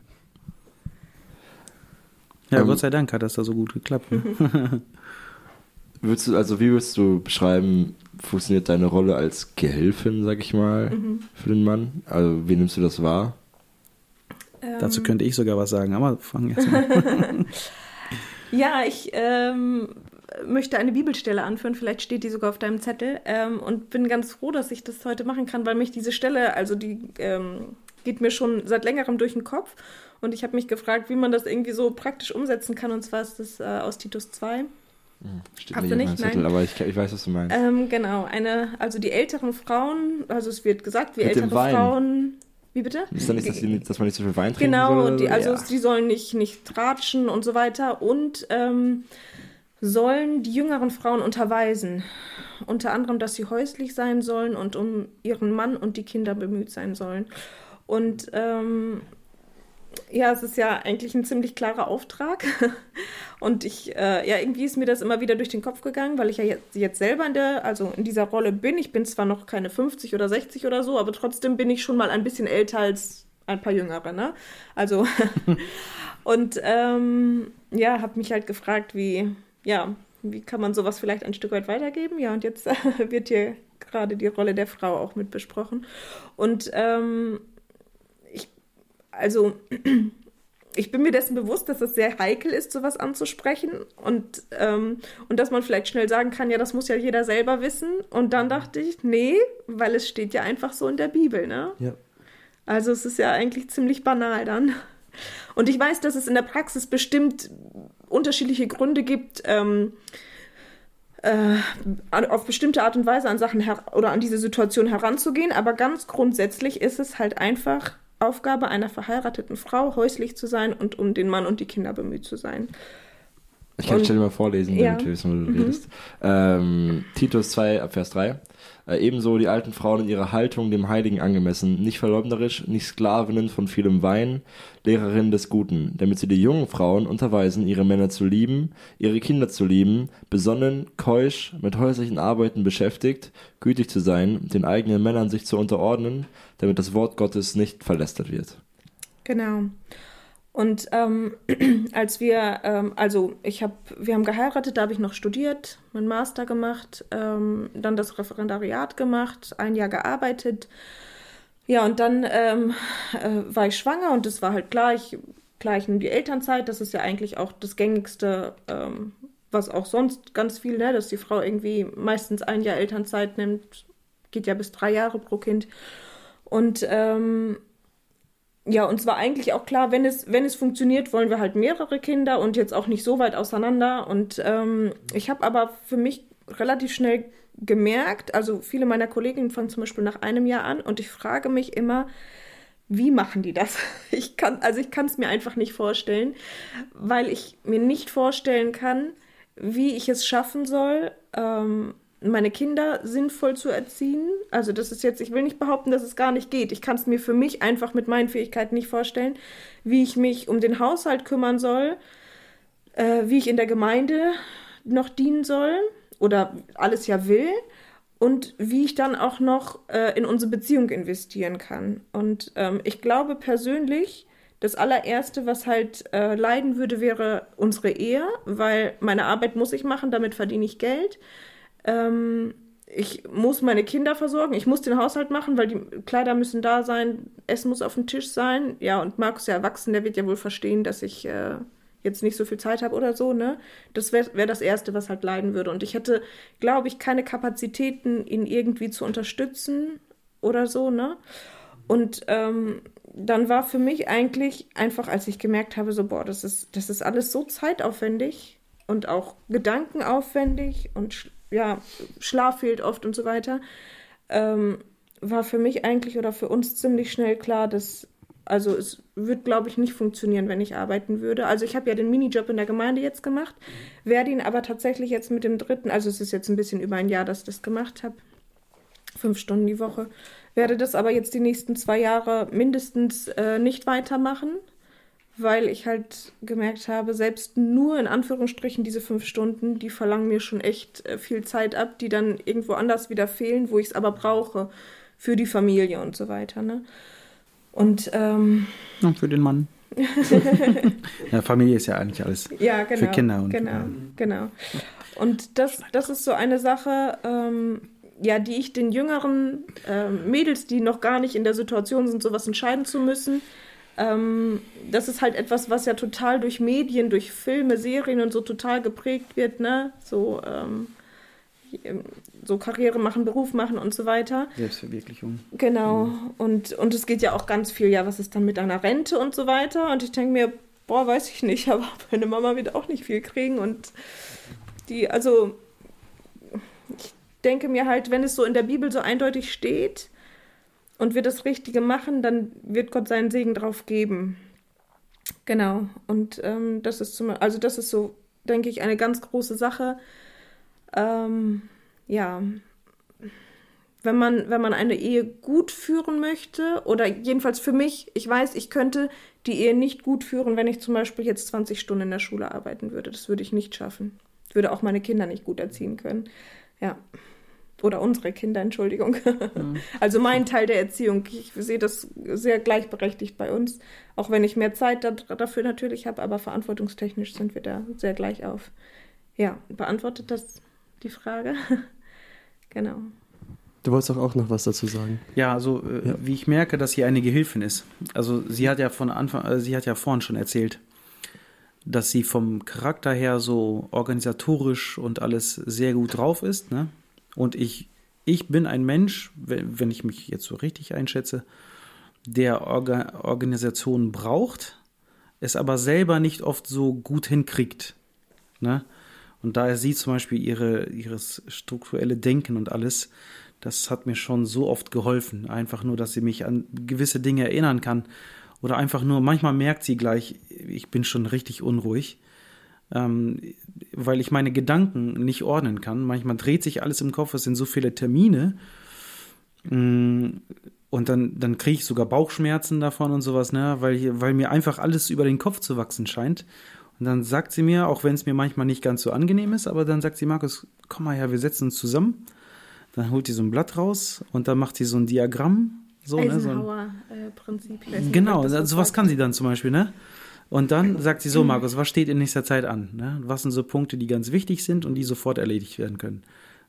Ja, Ähm, Gott sei Dank hat das da so gut geklappt. Ne? Würdest du, also wie würdest du beschreiben, funktioniert deine Rolle als Gehilfin, sag ich mal, für den Mann? Also wie nimmst du das wahr? Dazu könnte ich sogar was sagen, aber fangen jetzt mal. Ja, ich ähm, möchte eine Bibelstelle anführen, vielleicht steht die sogar auf deinem Zettel ähm, und bin ganz froh, dass ich das heute machen kann, weil mich diese Stelle, also die ähm, geht mir schon seit längerem durch den Kopf und ich habe mich gefragt, wie man das irgendwie so praktisch umsetzen kann und zwar ist das äh, aus Titus 2. Steht Hast du nicht? Zettel, Nein. aber ich, ich weiß, was du meinst. Ähm, genau, eine, also die älteren Frauen, also es wird gesagt, wie Mit ältere. Frauen. Wie bitte? ist da nicht, dass, die, dass man nicht so viel Wein trinken Genau, soll? die, also ja. die sollen nicht, nicht tratschen und so weiter und ähm, sollen die jüngeren Frauen unterweisen. Unter anderem, dass sie häuslich sein sollen und um ihren Mann und die Kinder bemüht sein sollen. Und ähm, ja, es ist ja eigentlich ein ziemlich klarer Auftrag. Und ich, äh, ja, irgendwie ist mir das immer wieder durch den Kopf gegangen, weil ich ja jetzt, jetzt selber in der, also in dieser Rolle bin. Ich bin zwar noch keine 50 oder 60 oder so, aber trotzdem bin ich schon mal ein bisschen älter als ein paar Jüngere, ne? Also, und ähm, ja, habe mich halt gefragt, wie, ja, wie kann man sowas vielleicht ein Stück weit weitergeben? Ja, und jetzt wird hier gerade die Rolle der Frau auch mit besprochen. Und ähm, also, ich bin mir dessen bewusst, dass es sehr heikel ist, sowas anzusprechen und, ähm, und dass man vielleicht schnell sagen kann, ja, das muss ja jeder selber wissen. Und dann dachte ich, nee, weil es steht ja einfach so in der Bibel, ne? Ja. Also es ist ja eigentlich ziemlich banal dann. Und ich weiß, dass es in der Praxis bestimmt unterschiedliche Gründe gibt, ähm, äh, auf bestimmte Art und Weise an Sachen oder an diese Situation heranzugehen, aber ganz grundsätzlich ist es halt einfach Aufgabe einer verheirateten Frau, häuslich zu sein und um den Mann und die Kinder bemüht zu sein. Ich kann die Stelle mal vorlesen, Ja. damit wir wissen, wo du Mhm. redest. Ähm, Titus 2, ab Vers 3. Äh, ebenso die alten Frauen in ihrer Haltung dem Heiligen angemessen, nicht verleumderisch, nicht Sklavinnen von vielem Wein, Lehrerinnen des Guten, damit sie die jungen Frauen unterweisen, ihre Männer zu lieben, ihre Kinder zu lieben, besonnen, keusch, mit häuslichen Arbeiten beschäftigt, gütig zu sein, den eigenen Männern sich zu unterordnen, damit das Wort Gottes nicht verlästert wird. Genau. Und ähm, als wir, ähm, also ich habe, wir haben geheiratet, da habe ich noch studiert, meinen Master gemacht, ähm, dann das Referendariat gemacht, ein Jahr gearbeitet. Ja, und dann ähm, äh, war ich schwanger und es war halt klar, ich, klar, ich die Elternzeit, das ist ja eigentlich auch das gängigste, ähm, was auch sonst ganz viel, ne, dass die Frau irgendwie meistens ein Jahr Elternzeit nimmt, geht ja bis drei Jahre pro Kind. Und ähm, ja, uns war eigentlich auch klar, wenn es, wenn es funktioniert, wollen wir halt mehrere Kinder und jetzt auch nicht so weit auseinander. Und ähm, ich habe aber für mich relativ schnell gemerkt, also viele meiner Kolleginnen fangen zum Beispiel nach einem Jahr an und ich frage mich immer, wie machen die das? Ich kann, also ich kann es mir einfach nicht vorstellen, weil ich mir nicht vorstellen kann, wie ich es schaffen soll, ähm, meine Kinder sinnvoll zu erziehen. Also das ist jetzt, ich will nicht behaupten, dass es gar nicht geht. Ich kann es mir für mich einfach mit meinen Fähigkeiten nicht vorstellen, wie ich mich um den Haushalt kümmern soll, äh, wie ich in der Gemeinde noch dienen soll oder alles ja will und wie ich dann auch noch äh, in unsere Beziehung investieren kann. Und ähm, ich glaube persönlich, das allererste, was halt äh, leiden würde, wäre unsere Ehe, weil meine Arbeit muss ich machen, damit verdiene ich Geld. Ähm, ich muss meine Kinder versorgen, ich muss den Haushalt machen, weil die Kleider müssen da sein, Essen muss auf dem Tisch sein. Ja, und Markus ja erwachsen, der wird ja wohl verstehen, dass ich äh, jetzt nicht so viel Zeit habe oder so, ne? Das wäre wär das Erste, was halt leiden würde. Und ich hätte, glaube ich, keine Kapazitäten, ihn irgendwie zu unterstützen oder so, ne? Und ähm, dann war für mich eigentlich einfach, als ich gemerkt habe, so, boah, das ist, das ist alles so zeitaufwendig und auch gedankenaufwendig und ja, Schlaf fehlt oft und so weiter, ähm, war für mich eigentlich oder für uns ziemlich schnell klar, dass, also es wird, glaube ich, nicht funktionieren, wenn ich arbeiten würde. Also ich habe ja den Minijob in der Gemeinde jetzt gemacht, werde ihn aber tatsächlich jetzt mit dem dritten, also es ist jetzt ein bisschen über ein Jahr, dass ich das gemacht habe, fünf Stunden die Woche, werde das aber jetzt die nächsten zwei Jahre mindestens äh, nicht weitermachen, weil ich halt gemerkt habe, selbst nur in Anführungsstrichen diese fünf Stunden, die verlangen mir schon echt äh, viel Zeit ab, die dann irgendwo anders wieder fehlen, wo ich es aber brauche für die Familie und so weiter. Ne? Und ähm, Ja, für den Mann. ja, Familie ist ja eigentlich alles. ja, genau. Für Kinder und- genau, ja. genau. Und das, das ist so eine Sache, ähm, ja, die ich den jüngeren ähm, Mädels, die noch gar nicht in der Situation sind, sowas entscheiden zu müssen, ähm, das ist halt etwas, was ja total durch Medien, durch Filme, Serien und so total geprägt wird, ne? So, ähm, so Karriere machen, Beruf machen und so weiter. Selbstverwirklichung. Genau. Und, und es geht ja auch ganz viel, ja, was ist dann mit einer Rente und so weiter. Und ich denke mir, boah, weiß ich nicht, aber meine Mama wird auch nicht viel kriegen. Und die, also, ich denke mir halt, wenn es so in der Bibel so eindeutig steht und wir das Richtige machen, dann wird Gott seinen Segen drauf geben. Genau. Und ähm, das ist zum, also das ist so, denke ich, eine ganz große Sache. Ähm, ja, wenn man, wenn man eine Ehe gut führen möchte, oder jedenfalls für mich, ich weiß, ich könnte die Ehe nicht gut führen, wenn ich zum Beispiel jetzt 20 Stunden in der Schule arbeiten würde. Das würde ich nicht schaffen. Ich würde auch meine Kinder nicht gut erziehen können. Ja. Oder unsere Kinder, Entschuldigung. Mhm. Also mein Teil der Erziehung. Ich sehe das sehr gleichberechtigt bei uns. Auch wenn ich mehr Zeit dafür natürlich habe, aber verantwortungstechnisch sind wir da sehr gleich auf. Ja, beantwortet das die Frage? genau. Du wolltest doch auch noch was dazu sagen. Ja, also äh, ja. wie ich merke, dass sie eine Gehilfin ist. Also sie hat ja von Anfang, äh, sie hat ja vorhin schon erzählt, dass sie vom Charakter her so organisatorisch und alles sehr gut drauf ist. Ne? Und ich, ich bin ein Mensch, wenn, wenn ich mich jetzt so richtig einschätze, der Orga Organisationen braucht, es aber selber nicht oft so gut hinkriegt. Ne? Und daher sie zum Beispiel ihre, ihres strukturelle Denken und alles, das hat mir schon so oft geholfen. Einfach nur, dass sie mich an gewisse Dinge erinnern kann. Oder einfach nur, manchmal merkt sie gleich, ich bin schon richtig unruhig, ähm, weil ich meine Gedanken nicht ordnen kann. Manchmal dreht sich alles im Kopf, es sind so viele Termine. Mm, und dann, dann kriege ich sogar Bauchschmerzen davon und sowas, ne? weil, weil mir einfach alles über den Kopf zu wachsen scheint. Und dann sagt sie mir, auch wenn es mir manchmal nicht ganz so angenehm ist, aber dann sagt sie, Markus, komm mal her, wir setzen uns zusammen. Dann holt sie so ein Blatt raus und dann macht sie so ein Diagramm. So, Eisenhower-Prinzip. Ne, so genau, sowas kann sie dann zum Beispiel, ne? Und dann sagt sie so, Markus, was steht in nächster Zeit an? Ne? Was sind so Punkte, die ganz wichtig sind und die sofort erledigt werden können?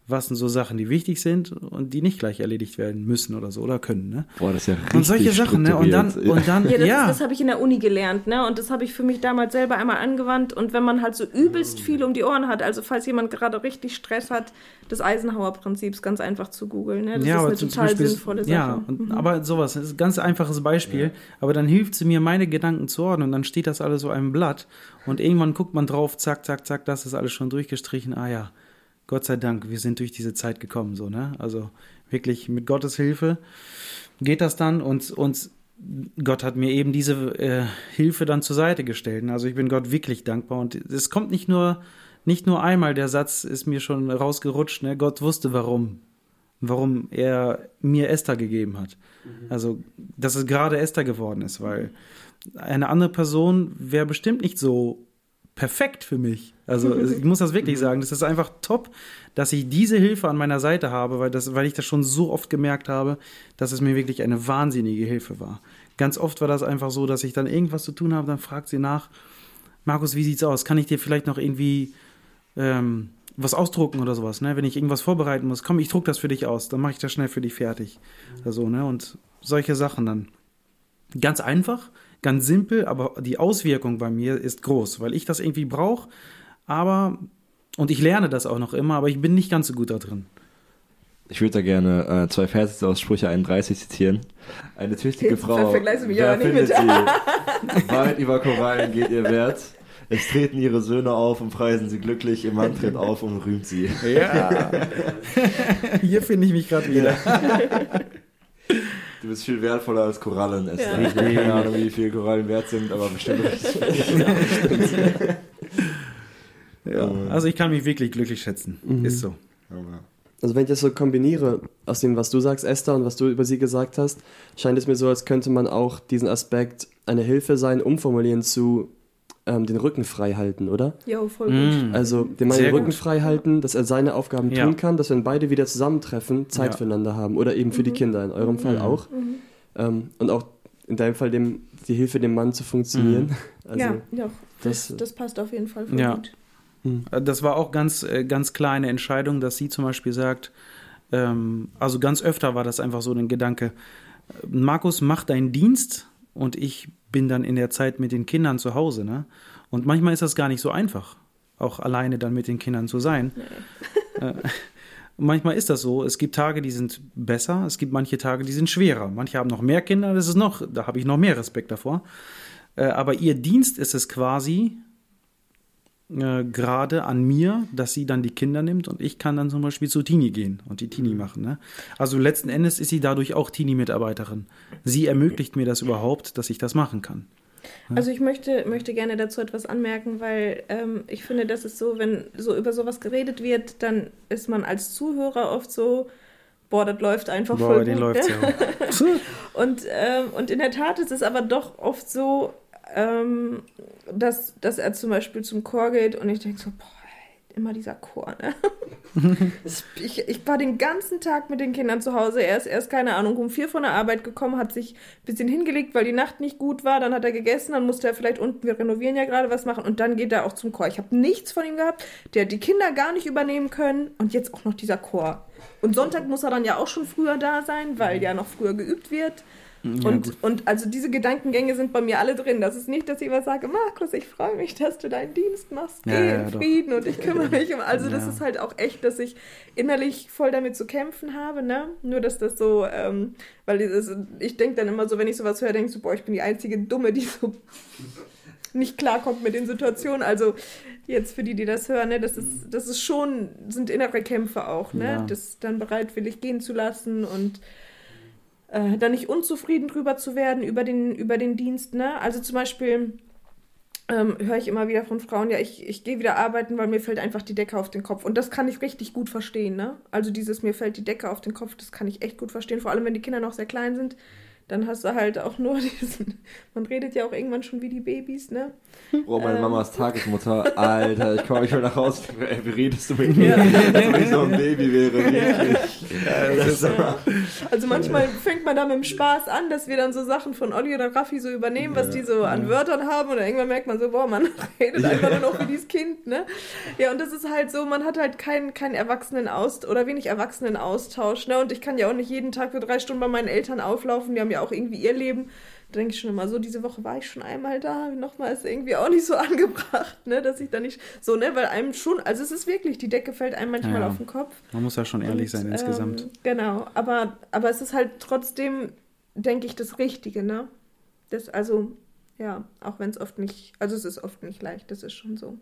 Was sind so Sachen, die wichtig sind und die nicht gleich erledigt werden müssen oder so oder können. Ne? Boah, das ist ja richtig Und solche Sachen, ne? Und dann, und dann ja, das, ja. das habe ich in der Uni gelernt, ne? Und das habe ich für mich damals selber einmal angewandt. Und wenn man halt so übelst viel um die Ohren hat, also falls jemand gerade richtig Stress hat, das Eisenhower-Prinzip ist ganz einfach zu googeln. Ne? Das ja, ist eine total Beispiel, sinnvolle Sache. Ja, und, mhm. aber sowas, das ist ein ganz einfaches Beispiel. Ja. Aber dann hilft sie mir, meine Gedanken zu ordnen und dann steht das alles so einem Blatt. Und irgendwann guckt man drauf, zack, zack, zack, das ist alles schon durchgestrichen. Ah ja, Gott sei Dank, wir sind durch diese Zeit gekommen, so, ne? Also wirklich mit Gottes Hilfe geht das dann und, und Gott hat mir eben diese äh, Hilfe dann zur Seite gestellt. Also ich bin Gott wirklich dankbar und es kommt nicht nur, nicht nur einmal, der Satz ist mir schon rausgerutscht, ne? Gott wusste warum, warum er mir Esther gegeben hat. Mhm. Also, dass es gerade Esther geworden ist, weil eine andere Person wäre bestimmt nicht so perfekt für mich. Also ich muss das wirklich sagen. Das ist einfach top, dass ich diese Hilfe an meiner Seite habe, weil, das, weil ich das schon so oft gemerkt habe, dass es mir wirklich eine wahnsinnige Hilfe war. Ganz oft war das einfach so, dass ich dann irgendwas zu tun habe, dann fragt sie nach, Markus, wie sieht's aus? Kann ich dir vielleicht noch irgendwie ähm, was ausdrucken oder sowas, ne? Wenn ich irgendwas vorbereiten muss, komm, ich druck das für dich aus, dann mache ich das schnell für dich fertig. Also, ne? Und solche Sachen dann. Ganz einfach, ganz simpel, aber die Auswirkung bei mir ist groß, weil ich das irgendwie brauche, aber und ich lerne das auch noch immer, aber ich bin nicht ganz so gut da drin. Ich würde da gerne äh, zwei Verse aus Sprüche 31 zitieren. Eine tüchtige Jetzt Frau, mich wer findet mit. sie? Weit über Korallen geht ihr Wert. Es treten ihre Söhne auf und preisen sie glücklich. Ihr Mann tritt auf und rühmt sie. Ja. Hier finde ich mich gerade wieder. Du bist viel wertvoller als Korallen. Es ja. Ich habe keine Ahnung, wie viel Korallen wert sind, aber bestimmt. ja. Also ich kann mich wirklich glücklich schätzen. Mhm. Ist so. Also wenn ich das so kombiniere, aus dem, was du sagst, Esther, und was du über sie gesagt hast, scheint es mir so, als könnte man auch diesen Aspekt eine Hilfe sein, umformulieren zu ähm, den Rücken frei halten, oder? Ja, voll gut. Mm. Also dem Mann den Rücken gut. frei halten, dass er seine Aufgaben ja. tun kann, dass wenn beide wieder zusammentreffen, Zeit ja. füreinander haben. Oder eben für mhm. die Kinder, in eurem mhm. Fall auch. Mhm. Ähm, und auch in deinem Fall dem, die Hilfe dem Mann zu funktionieren. Mhm. Also, ja, ja. Das, das, das, passt auf jeden Fall voll ja. gut. Mhm. Das war auch ganz, äh, ganz kleine Entscheidung, dass sie zum Beispiel sagt, ähm, also ganz öfter war das einfach so ein Gedanke, Markus, mach deinen Dienst und ich bin dann in der Zeit mit den Kindern zu Hause. Ne? Und manchmal ist das gar nicht so einfach, auch alleine dann mit den Kindern zu sein. Äh, manchmal ist das so. Es gibt Tage, die sind besser, es gibt manche Tage, die sind schwerer. Manche haben noch mehr Kinder, das ist noch, da habe ich noch mehr Respekt davor. Äh, aber ihr Dienst ist es quasi, äh, gerade an mir, dass sie dann die Kinder nimmt und ich kann dann zum Beispiel zu Tini gehen und die Tini machen. Ne? Also letzten Endes ist sie dadurch auch Tini-Mitarbeiterin. Sie ermöglicht mir das überhaupt, dass ich das machen kann. Also ich möchte, möchte gerne dazu etwas anmerken, weil ähm, ich finde, das ist so, wenn so über sowas geredet wird, dann ist man als Zuhörer oft so, boah, das läuft einfach Boah, voll denen gut. läuft's ne? ja. Und, ähm, und in der Tat ist es aber doch oft so, ähm, dass, dass er zum Beispiel zum Chor geht und ich denke so, boah, immer dieser Chor, ne? ich, ich war den ganzen Tag mit den Kindern zu Hause. Er ist erst, keine Ahnung, um vier von der Arbeit gekommen, hat sich ein bisschen hingelegt, weil die Nacht nicht gut war. Dann hat er gegessen, dann musste er vielleicht unten, wir renovieren ja gerade was machen und dann geht er auch zum Chor. Ich habe nichts von ihm gehabt. Der hat die Kinder gar nicht übernehmen können und jetzt auch noch dieser Chor. Und Sonntag muss er dann ja auch schon früher da sein, weil ja noch früher geübt wird. Und, und also diese Gedankengänge sind bei mir alle drin. Das ist nicht, dass ich immer sage, Markus, ich freue mich, dass du deinen Dienst machst. Geh Ja, ja, in doch. Frieden und ich kümmere mich um. Also das Ja. ist halt auch echt, dass ich innerlich voll damit zu kämpfen habe, ne? Nur dass das so, ähm, weil dieses, ich denke dann immer so, wenn ich sowas höre, denke ich so, boah, ich bin die einzige Dumme, die so nicht klarkommt mit den Situationen. Also jetzt für die, die das hören, ne, das ist, das ist schon, sind innere Kämpfe auch, ne? Ja. Das dann bereitwillig gehen zu lassen und äh, dann nicht unzufrieden drüber zu werden über den, über den Dienst, ne? Also zum Beispiel ähm, höre ich immer wieder von Frauen, ja, ich, ich gehe wieder arbeiten, weil mir fällt einfach die Decke auf den Kopf. Und das kann ich richtig gut verstehen, ne? Also dieses mir fällt die Decke auf den Kopf, das kann ich echt gut verstehen. Vor allem, wenn die Kinder noch sehr klein sind, dann hast du halt auch nur diesen, man redet ja auch irgendwann schon wie die Babys, ne? Oh, meine Ähm. Mama ist Tagesmutter. Alter, ich komme nicht mehr nach Hause. Ey, wie redest du mit mir? Als ob ich so ein Baby wäre, ist Ja. Also manchmal fängt man da mit dem Spaß an, dass wir dann so Sachen von Olli oder Raffi so übernehmen, was die so an Wörtern haben und irgendwann merkt man so, boah, man redet einfach nur noch wie dieses Kind, ne? Ja, und das ist halt so, man hat halt keinen keinen Erwachsenen Aust oder wenig Erwachsenen Austausch, ne? Und ich kann ja auch nicht jeden Tag für drei Stunden bei meinen Eltern auflaufen, die haben ja auch irgendwie ihr Leben. Da denke ich schon immer so, diese Woche war ich schon einmal da, nochmal ist irgendwie auch nicht so angebracht, ne? Dass ich da nicht so, ne? Weil einem schon, also es ist wirklich, die Decke fällt einem manchmal Ja, ja. auf den Kopf. Man muss ja schon ehrlich Und, sein insgesamt. Ähm, genau, aber, aber es ist halt trotzdem, denke ich, das Richtige, ne? Das, also, ja, auch wenn es oft nicht, also es ist oft nicht leicht, das ist schon so.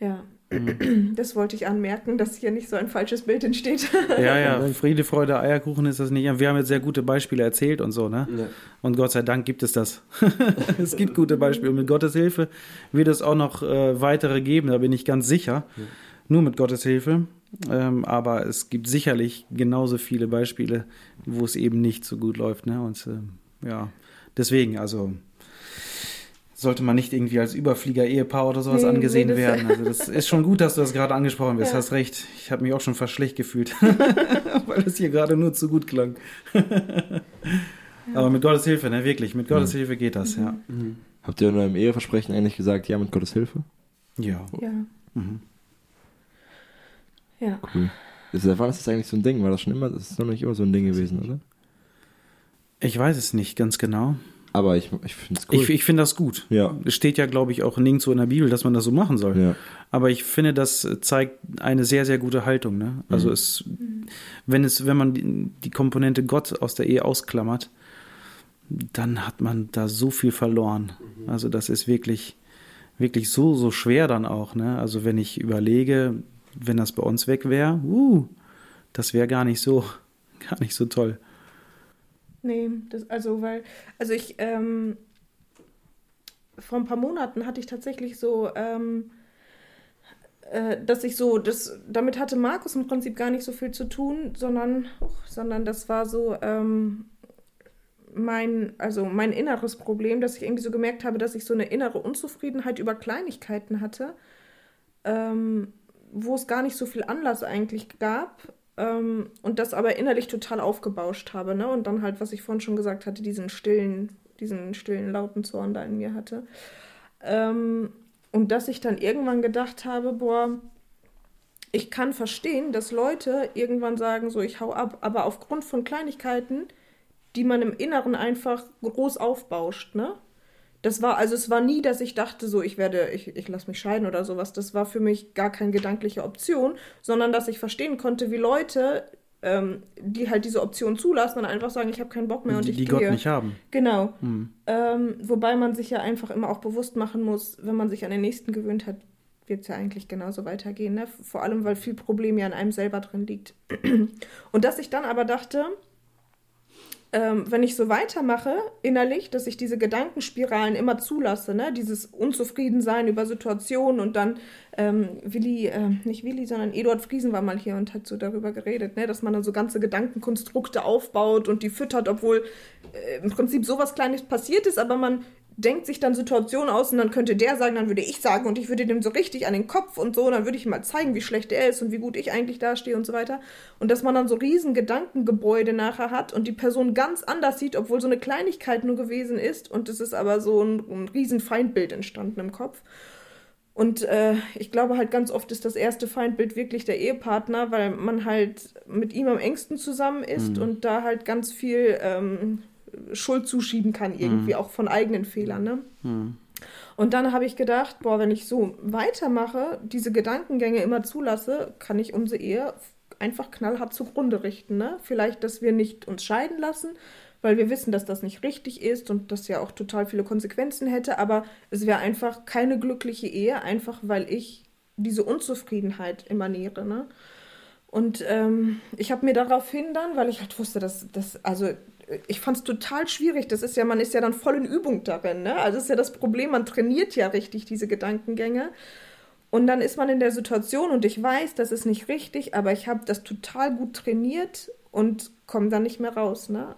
Ja, Mhm. das wollte ich anmerken, dass hier nicht so ein falsches Bild entsteht. Ja, ja, Friede, Freude, Eierkuchen ist das nicht. Wir haben jetzt sehr gute Beispiele erzählt und so, ne? Ja. Und Gott sei Dank gibt es das. es gibt gute Beispiele. Und mit Gottes Hilfe wird es auch noch äh, weitere geben, da bin ich ganz sicher. Nur mit Gottes Hilfe. Ähm, aber es gibt sicherlich genauso viele Beispiele, wo es eben nicht so gut läuft. Ne? Und ähm, ja, deswegen, also sollte man nicht irgendwie als Überflieger-Ehepaar oder sowas Nee, angesehen nee, werden. Also das ist schon gut, dass du das gerade angesprochen hast. Ja. Hast recht. Ich habe mich auch schon fast schlecht gefühlt, weil das hier gerade nur zu gut klang. Aber mit Gottes Hilfe, ne, wirklich, mit Gottes Hilfe geht das, ja. Habt ihr in eurem Eheversprechen eigentlich gesagt, ja, mit Gottes Hilfe? Ja. ja. Mhm. Ja. Cool. Seit wann ist das eigentlich so ein Ding? War das schon immer, das ist noch nicht immer so ein Ding gewesen, oder? Ich weiß es nicht ganz genau. Aber ich, ich finde es cool. Ich, ich finde das gut. Ja. Es steht ja, glaube ich, auch nirgendwo in der Bibel, dass man das so machen soll. ja. Aber ich finde, das zeigt eine sehr, sehr gute Haltung. Ne? Also es, wenn es, wenn man die, die Komponente Gott aus der Ehe ausklammert, dann hat man da so viel verloren. Also das ist wirklich, wirklich so, so schwer dann auch. Ne? Also wenn ich überlege, wenn das bei uns weg wäre, uh, das wäre gar nicht so, gar nicht so toll. Nee, das, also, weil, also ich, ähm, vor ein paar Monaten hatte ich tatsächlich so, ähm, äh, dass ich so, das, damit hatte Markus im Prinzip gar nicht so viel zu tun, sondern, uch, sondern das war so, ähm, mein, also mein inneres Problem, dass ich irgendwie so gemerkt habe, dass ich so eine innere Unzufriedenheit über Kleinigkeiten hatte, ähm, wo es gar nicht so viel Anlass eigentlich gab, ähm, und das aber innerlich total aufgebauscht habe, ne? Und dann halt, was ich vorhin schon gesagt hatte, diesen stillen, diesen stillen, lauten Zorn da in mir hatte. Ähm, und dass ich dann irgendwann gedacht habe, boah, ich kann verstehen, dass Leute irgendwann sagen, so ich hau ab, aber aufgrund von Kleinigkeiten, die man im Inneren einfach groß aufbauscht, ne? Das war, also es war nie, dass ich dachte, so, ich werde, ich, ich lasse mich scheiden oder sowas. Das war für mich gar keine gedankliche Option, sondern dass ich verstehen konnte, wie Leute, ähm, die halt diese Option zulassen und einfach sagen, ich habe keinen Bock mehr und die, ich die gehe. Gott nicht haben. Genau. Hm. Ähm, wobei man sich ja einfach immer auch bewusst machen muss, wenn man sich an den nächsten gewöhnt hat, wird es ja eigentlich genauso weitergehen. Ne? Vor allem, weil viel Problem ja an einem selber drin liegt. Und dass ich dann aber dachte, ähm, wenn ich so weitermache innerlich, dass ich diese Gedankenspiralen immer zulasse, ne? dieses Unzufriedensein über Situationen und dann ähm, Willi, äh, nicht Willi, sondern Eduard Friesen war mal hier und hat so darüber geredet, ne? dass man dann so ganze Gedankenkonstrukte aufbaut und die füttert, obwohl äh, im Prinzip sowas Kleines passiert ist, aber man denkt sich dann Situationen aus und dann könnte der sagen, dann würde ich sagen und ich würde dem so richtig an den Kopf und so, und dann würde ich ihm mal zeigen, wie schlecht er ist und wie gut ich eigentlich dastehe und so weiter. Und dass man dann so riesen Gedankengebäude nachher hat und die Person ganz anders sieht, obwohl so eine Kleinigkeit nur gewesen ist und es ist aber so ein, ein riesen Feindbild entstanden im Kopf. Und äh, ich glaube halt ganz oft ist das erste Feindbild wirklich der Ehepartner, weil man halt mit ihm am engsten zusammen ist und da halt ganz viel ähm, Schuld zuschieben kann, irgendwie auch von eigenen Fehlern. Ne? Und dann habe ich gedacht, boah, wenn ich so weitermache, diese Gedankengänge immer zulasse, kann ich unsere Ehe einfach knallhart zugrunde richten. Ne? Vielleicht, dass wir nicht uns scheiden lassen, weil wir wissen, dass das nicht richtig ist und das ja auch total viele Konsequenzen hätte, aber es wäre einfach keine glückliche Ehe, einfach weil ich diese Unzufriedenheit emaniere. Ne? Und ähm, ich habe mir daraufhin dann, weil ich halt wusste, dass das, also ich fand es total schwierig. Das ist ja, man ist ja dann voll in Übung darin. Ne? Also das ist ja das Problem, man trainiert ja richtig diese Gedankengänge. Und dann ist man in der Situation und ich weiß, das ist nicht richtig, aber ich habe das total gut trainiert und komme dann nicht mehr raus. Ne?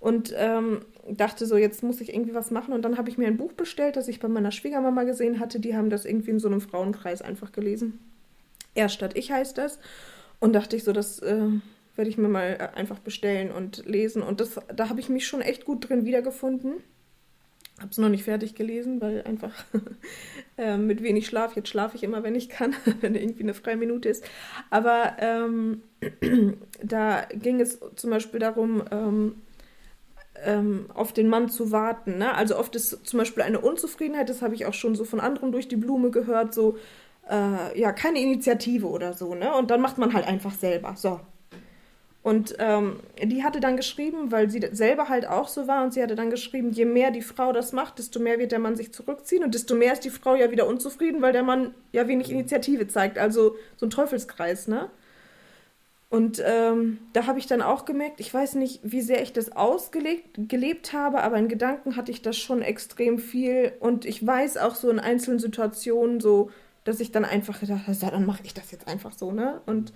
Und ähm, dachte so, jetzt muss ich irgendwie was machen. Und dann habe ich mir ein Buch bestellt, das ich bei meiner Schwiegermama gesehen hatte. Die haben das irgendwie in so einem Frauenkreis einfach gelesen. Er statt ich heißt das. Und dachte ich so, das äh, werde ich mir mal äh, einfach bestellen und lesen. Und das, da habe ich mich schon echt gut drin wiedergefunden. Habe es noch nicht fertig gelesen, weil einfach äh, mit wenig Schlaf, jetzt schlafe ich immer, wenn ich kann, wenn irgendwie eine freie Minute ist. Aber ähm, da ging es zum Beispiel darum, ähm, ähm, auf den Mann zu warten. Ne? Also oft ist zum Beispiel eine Unzufriedenheit, das habe ich auch schon so von anderen durch die Blume gehört, so, äh, ja, keine Initiative oder so. Ne? Und dann macht man halt einfach selber. So, und ähm, die hatte dann geschrieben, weil sie selber halt auch so war, und sie hatte dann geschrieben, je mehr die Frau das macht, desto mehr wird der Mann sich zurückziehen und desto mehr ist die Frau ja wieder unzufrieden, weil der Mann ja wenig Initiative zeigt. Also so ein Teufelskreis, ne? Und ähm, da habe ich dann auch gemerkt, ich weiß nicht, wie sehr ich das ausgelebt gelebt habe, aber in Gedanken hatte ich das schon extrem viel. Und ich weiß auch so in einzelnen Situationen so, dass ich dann einfach gedacht habe, ja, dann mache ich das jetzt einfach so, ne? Und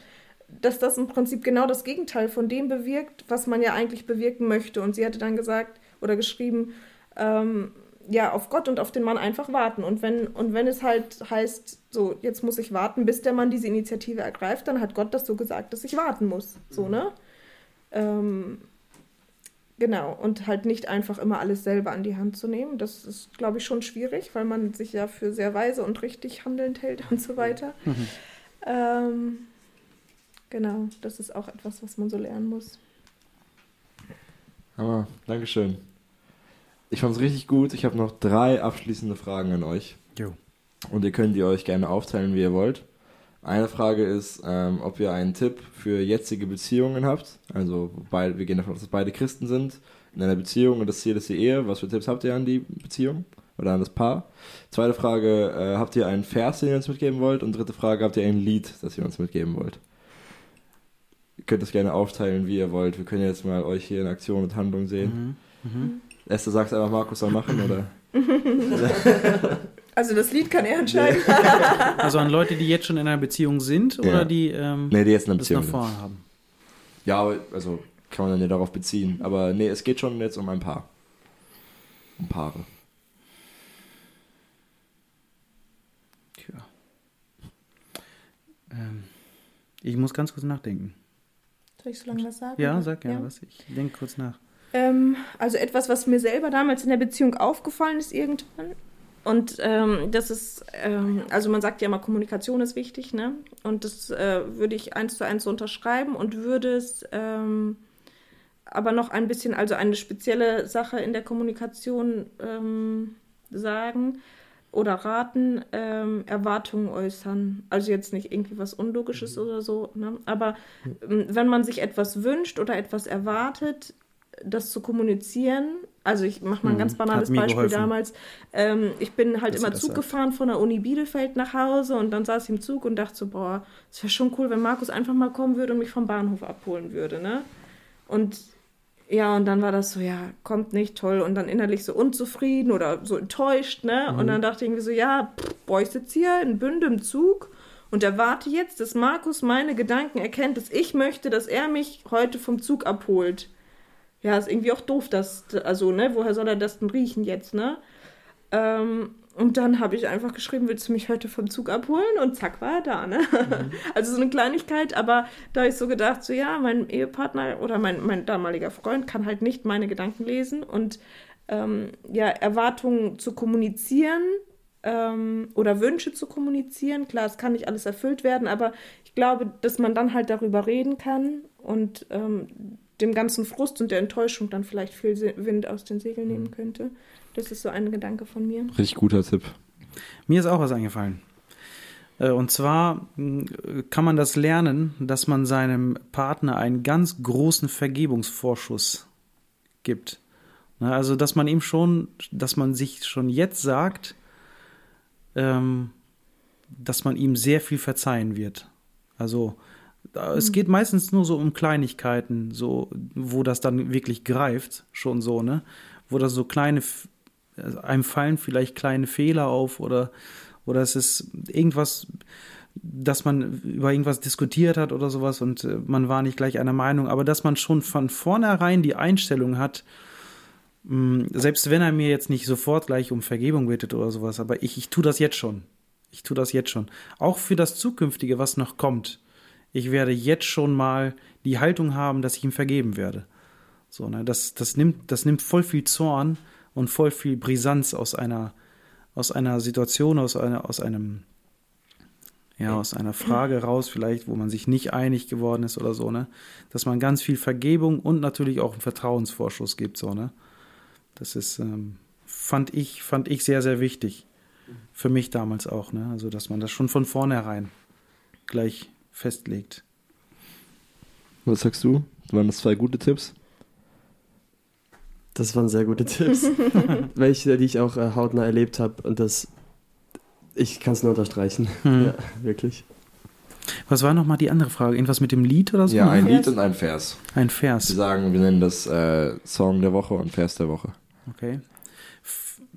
dass das im Prinzip genau das Gegenteil von dem bewirkt, was man ja eigentlich bewirken möchte. Und sie hatte dann gesagt oder geschrieben, ähm, ja, auf Gott und auf den Mann einfach warten. Und wenn, und wenn es halt heißt, so, jetzt muss ich warten, bis der Mann diese Initiative ergreift, dann hat Gott das so gesagt, dass ich warten muss. So, ne? Ähm, genau. Und halt nicht einfach immer alles selber an die Hand zu nehmen. Das ist, glaube ich, schon schwierig, weil man sich ja für sehr weise und richtig handelnd hält und so weiter. Ähm, genau, das ist auch etwas, was man so lernen muss. Hammer, Dankeschön. Ich fand es richtig gut. Ich habe noch drei abschließende Fragen an euch. Jo. Und ihr könnt die euch gerne aufteilen, wie ihr wollt. Eine Frage ist, ähm, ob ihr einen Tipp für jetzige Beziehungen habt. Also beide, wir gehen davon aus, dass beide Christen sind in einer Beziehung und das Ziel ist die Ehe. Was für Tipps habt ihr an die Beziehung oder an das Paar? Zweite Frage, äh, habt ihr einen Vers, den ihr uns mitgeben wollt? Und dritte Frage, habt ihr ein Lied, das ihr uns mitgeben wollt? Ihr könnt das gerne aufteilen, wie ihr wollt. Wir können jetzt mal euch hier in Aktion und Handlung sehen. Mhm. Esther, sagst einfach, Markus soll machen, oder? Also das Lied kann er entscheiden. Also an Leute, die jetzt schon in einer Beziehung sind Ja. oder die ähm, Nee, die jetzt in einer das nach Beziehung vorne haben. Ja, aber, also kann man dann ja darauf beziehen. Aber nee, es geht schon jetzt um ein Paar. Um Paare. Tja. Ähm, ich muss ganz kurz nachdenken. Soll ich so lange was sagen? Ja, sag gerne was. Ich denke kurz nach. Ähm, also etwas, was mir selber damals in der Beziehung aufgefallen ist irgendwann. Und ähm, das ist, ähm, also man sagt ja immer, Kommunikation ist wichtig, ne? Und das äh, würde ich eins zu eins so unterschreiben und würde es ähm, aber noch ein bisschen, also eine spezielle Sache in der Kommunikation ähm, sagen oder raten, ähm, Erwartungen äußern. Also jetzt nicht irgendwie was Unlogisches Mhm. oder so, ne? aber ähm, wenn man sich etwas wünscht oder etwas erwartet, das zu kommunizieren. Also ich mache mal ein ganz banales Mhm. Beispiel geholfen. damals. Ähm, ich bin halt Dass immer Zug gefahren von der Uni Bielefeld nach Hause und dann saß ich im Zug und dachte so, boah, es wäre schon cool, wenn Markus einfach mal kommen würde und mich vom Bahnhof abholen würde, ne? Und ja, und dann war das so, ja, kommt nicht, toll. Und dann innerlich so unzufrieden oder so enttäuscht, ne? Und dann dachte ich irgendwie so, ja, pff, boah, ich sitze hier in Bünde im Zug und erwarte jetzt, dass Markus meine Gedanken erkennt, dass ich möchte, dass er mich heute vom Zug abholt. Ja, ist irgendwie auch doof, dass, also, ne, woher soll er das denn riechen jetzt, ne? Ähm, und dann habe ich einfach geschrieben, willst du mich heute vom Zug abholen? Und zack, war er da, ne? Also so eine Kleinigkeit, aber da habe ich so gedacht, so ja, mein Ehepartner oder mein, mein damaliger Freund kann halt nicht meine Gedanken lesen und ähm, ja, Erwartungen zu kommunizieren ähm, oder Wünsche zu kommunizieren. Klar, es kann nicht alles erfüllt werden, aber ich glaube, dass man dann halt darüber reden kann und ähm, dem ganzen Frust und der Enttäuschung dann vielleicht viel Wind aus den Segeln nehmen könnte. Das ist so ein Gedanke von mir. Richtig guter Tipp. Mir ist auch was eingefallen. Äh, Und zwar mh, kann man das lernen, dass man seinem Partner einen ganz großen Vergebungsvorschuss gibt. Na, Also, dass man ihm schon, dass man sich schon jetzt sagt, ähm, dass man ihm sehr viel verzeihen wird. Also, es geht meistens nur so um Kleinigkeiten, so, wo das dann wirklich greift, schon so, ne? Wo das so kleine, also einem fallen vielleicht kleine Fehler auf oder, oder es ist irgendwas, dass man über irgendwas diskutiert hat oder sowas und äh, man war nicht gleich einer Meinung, aber dass man schon von vornherein die Einstellung hat, mh, selbst wenn er mir jetzt nicht sofort gleich um Vergebung bittet oder sowas, aber ich, ich tue das jetzt schon. Ich tue das jetzt schon. Auch für das Zukünftige, was noch kommt. Ich werde jetzt schon mal die Haltung haben, dass ich ihm vergeben werde. So, ne, das, das, nimmt, das nimmt voll viel Zorn und voll viel Brisanz aus einer, aus einer Situation, aus, einer, aus einem, ja, aus einer Frage raus, vielleicht, wo man sich nicht einig geworden ist oder so, ne? Dass man ganz viel Vergebung und natürlich auch einen Vertrauensvorschuss gibt, so, ne? Das ist, ähm, fand ich, fand ich sehr, sehr wichtig. Für mich damals auch, ne? Also, dass man das schon von vornherein gleich festlegt. Was sagst du? Waren das zwei gute Tipps? Das waren sehr gute Tipps, welche, die ich auch äh, hautnah erlebt habe und das, ich kann es nur unterstreichen. Hm. Ja, wirklich. Was war nochmal die andere Frage? Irgendwas mit dem Lied oder so? Ja, ein? Lied und ein Vers. Ein Wir Vers. sagen, wir nennen das äh, Song der Woche und Vers der Woche. Okay.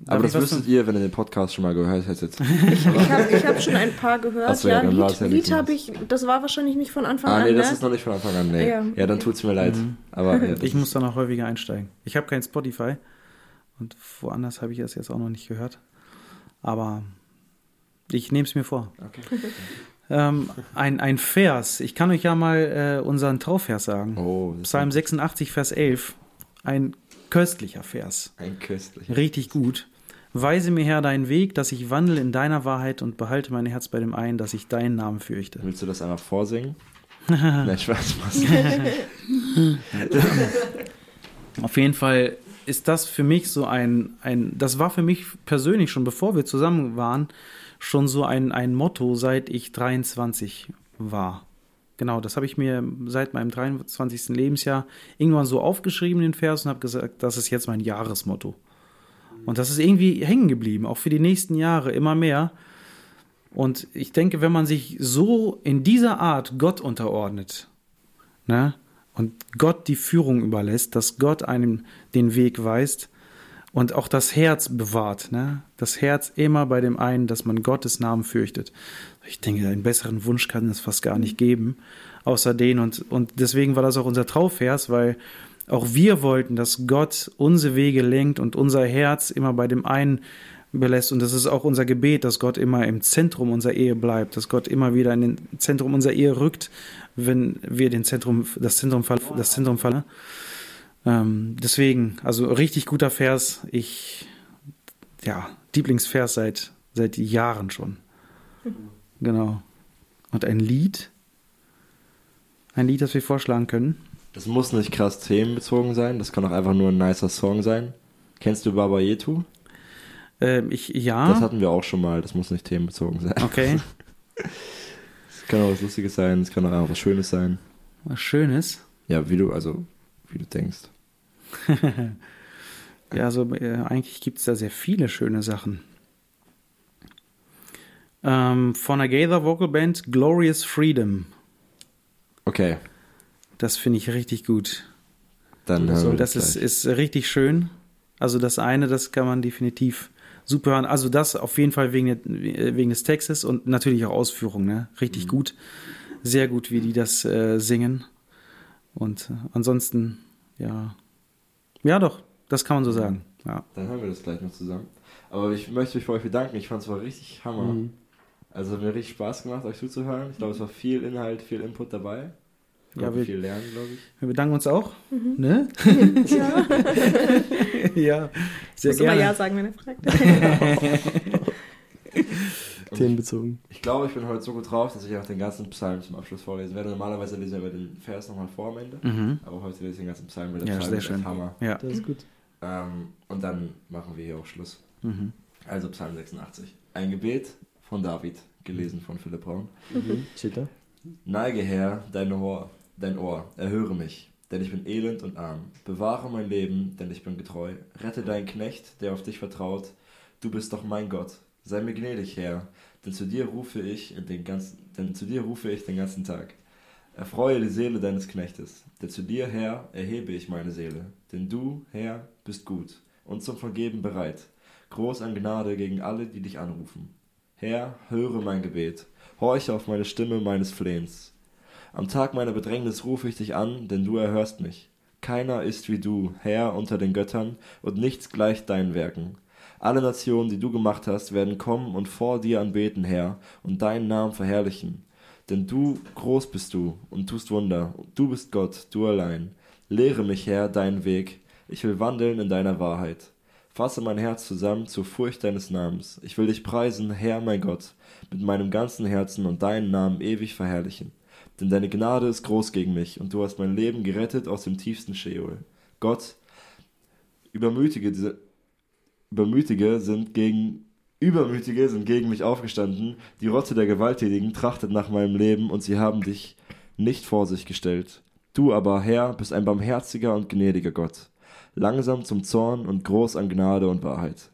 Aber das wüsstet ihr, wenn ihr den Podcast schon mal gehört hättet. Ich habe hab schon ein paar gehört. So, ja, ja, es Lied, ja Lied habe ich, das war wahrscheinlich nicht von Anfang Ah, an, nee, ne? das ist noch nicht von Anfang an. Nee. Ja. Ja, dann tut's mir leid. Mhm. Aber Ich muss da noch häufiger einsteigen. Ich habe kein Spotify und woanders habe ich das jetzt auch noch nicht gehört. Aber ich nehme es mir vor. Okay. Ähm, ein, ein Vers. Ich kann euch ja mal äh, unseren Trauvers sagen. Oh, Psalm 86, Vers 11. Ein köstlicher Vers. ein köstlich. Richtig gut. Weise mir her deinen Weg, dass ich wandle in deiner Wahrheit und behalte mein Herz bei dem ein, dass ich deinen Namen fürchte. Willst du das einmal vorsingen? Nein, Spaß, Spaß. Auf jeden Fall ist das für mich so ein, ein, das war für mich persönlich schon, bevor wir zusammen waren, schon so ein, ein Motto, seit ich 23 war. Genau, das habe ich mir seit meinem 23. Lebensjahr irgendwann so aufgeschrieben, den Vers, und habe gesagt, das ist jetzt mein Jahresmotto. Und das ist irgendwie hängen geblieben, auch für die nächsten Jahre immer mehr. Und ich denke, wenn man sich so in dieser Art Gott unterordnet, ne, und Gott die Führung überlässt, dass Gott einem den Weg weist und auch das Herz bewahrt, ne? Das Herz immer bei dem einen, dass man Gottes Namen fürchtet. Ich denke, einen besseren Wunsch kann es fast gar nicht geben, außer den und, und deswegen war das auch unser Trauvers, weil auch wir wollten, dass Gott unsere Wege lenkt und unser Herz immer bei dem einen belässt. Und das ist auch unser Gebet, dass Gott immer im Zentrum unserer Ehe bleibt, dass Gott immer wieder in den Zentrum unserer Ehe rückt, wenn wir den Zentrum, das Zentrum, ver- das Zentrum verlassen. Ähm, deswegen, also richtig guter Vers. Ich, ja, Lieblingsvers seit, seit Jahren schon. Genau. Und ein Lied? Ein Lied, das wir vorschlagen können? Das muss nicht krass themenbezogen sein, das kann auch einfach nur ein nicer Song sein. Kennst du Baba Yetu? Ähm, ich, ja. Das hatten wir auch schon mal, das muss nicht themenbezogen sein. okay. Es kann auch was Lustiges sein, es kann auch einfach was Schönes sein. Was Schönes. Ja, wie du, also, wie du denkst. Ja, also äh, eigentlich gibt es da sehr viele schöne Sachen. Ähm, von der Gaither Vocal Band Glorious Freedom. Okay, Das finde ich richtig gut. dann Das hören wir Das ist, gleich. ist richtig schön. Also das eine, das kann man definitiv super hören. Also das auf jeden Fall wegen, wegen des Textes und natürlich auch Ausführung. Ne? Richtig gut. Sehr gut, wie die das äh, singen. Und äh, ansonsten, ja. Ja, doch, das kann man so sagen. Ja. Dann hören wir das gleich noch zusammen. Aber ich möchte mich bei euch bedanken. Ich fand es war richtig Hammer. Mhm. Also hat mir richtig Spaß gemacht, euch zuzuhören. Ich glaube, es war viel Inhalt, viel Input dabei. Ich Ja, wir- viel lernen, glaube ich. Wir bedanken uns auch. Ne? Ja. ja, sehr Muss immer gerne. Ja sagen, wenn er fragt. Themenbezogen. Ich glaube, ich bin heute so gut drauf, dass ich auch den ganzen Psalm zum Abschluss vorlesen werde. Normalerweise lese ich aber den Vers nochmal vor am Ende. Mhm. Aber heute lese ich den ganzen Psalm, weil der Ja, Psalm sehr ist schön. Hammer. Ja. Das ist gut. Ähm, und dann machen wir hier auch Schluss. Mhm. Also Psalm 86. Ein Gebet von David, gelesen von Philipp Braun. Mhm. Cheater. Neige her dein Ohr, dein Ohr, erhöre mich, denn ich bin elend und arm. Bewahre mein Leben, denn ich bin getreu. Rette deinen Knecht, der auf dich vertraut. Du bist doch mein Gott. Sei mir gnädig, Herr, denn zu dir rufe ich den ganzen, denn zu dir rufe ich den ganzen Tag. Erfreue die Seele deines Knechtes, denn zu dir, Herr, erhebe ich meine Seele. Denn du, Herr, bist gut und zum Vergeben bereit, groß an Gnade gegen alle, die dich anrufen. Herr, höre mein Gebet, horche auf meine Stimme meines Flehens. Am Tag meiner Bedrängnis rufe ich dich an, denn du erhörst mich. Keiner ist wie du, Herr unter den Göttern, und nichts gleicht deinen Werken. Alle Nationen, die du gemacht hast, werden kommen und vor dir anbeten, Herr, und deinen Namen verherrlichen. Denn du, groß bist du und tust Wunder, du bist Gott, du allein. Lehre mich, Herr, deinen Weg, ich will wandeln in deiner Wahrheit. Fasse mein Herz zusammen zur Furcht deines Namens. Ich will dich preisen, Herr mein Gott, mit meinem ganzen Herzen und deinen Namen ewig verherrlichen. Denn deine Gnade ist groß gegen mich und du hast mein Leben gerettet aus dem tiefsten Scheol. Gott, Übermütige, Übermütige sind gegen Übermütige sind gegen mich aufgestanden, die Rotte der Gewalttätigen trachtet nach meinem Leben und sie haben dich nicht vor sich gestellt. Du aber, Herr, bist ein barmherziger und gnädiger Gott, langsam zum Zorn und groß an Gnade und Wahrheit.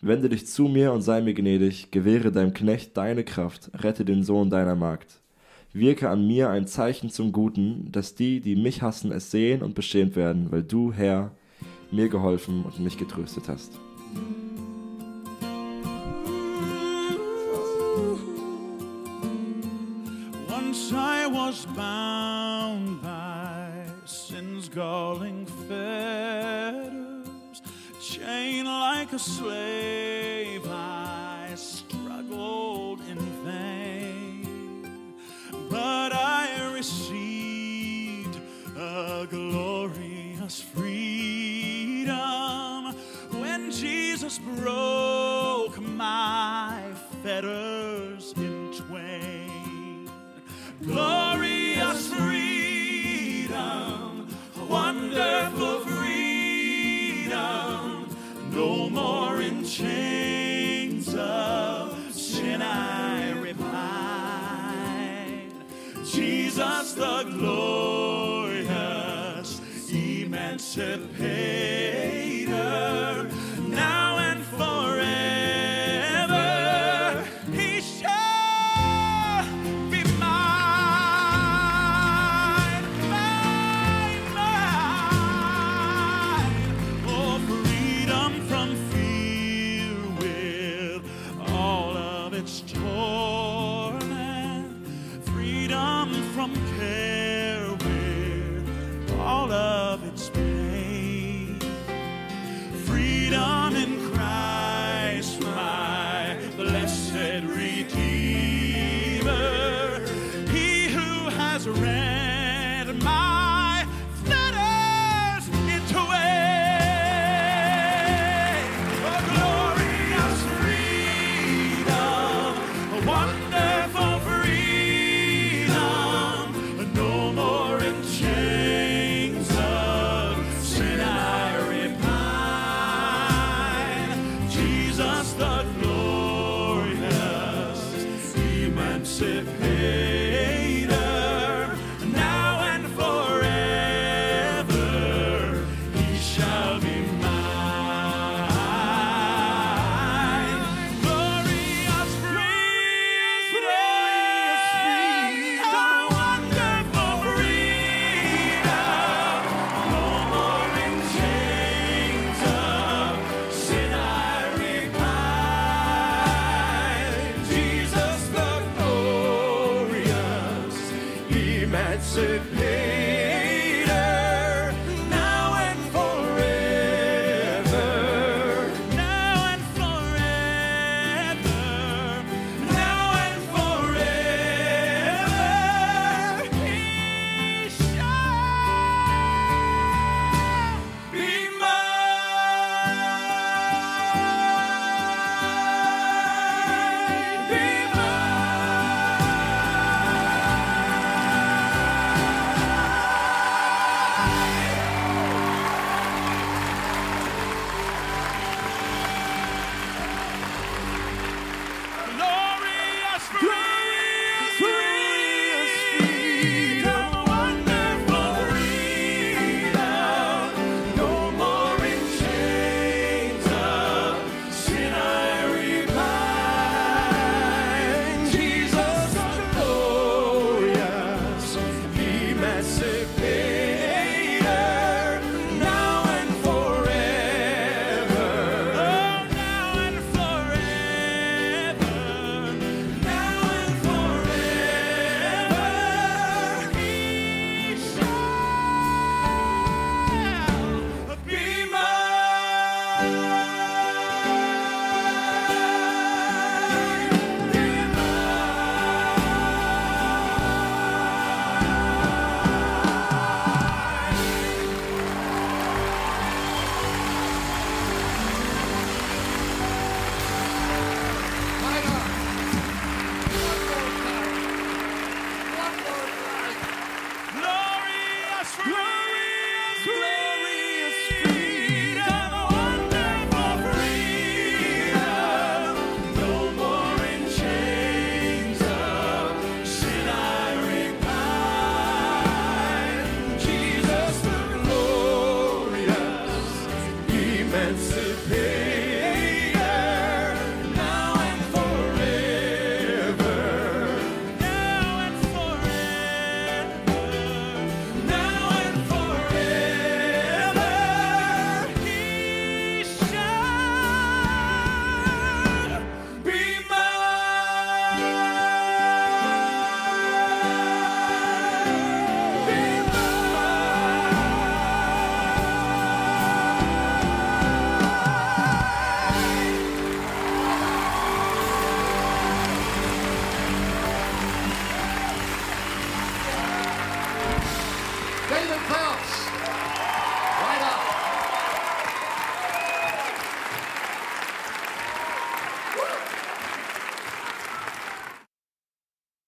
Wende dich zu mir und sei mir gnädig, gewähre deinem Knecht deine Kraft, rette den Sohn deiner Magd. Wirke an mir ein Zeichen zum Guten, dass die, die mich hassen, es sehen und beschämt werden, weil du, Herr, mir geholfen und mich getröstet hast. Once I was bound by sin's galling fetters, chained like a slave, I But I received a glorious freedom. When Jesus broke my fetters the glorious emancipator,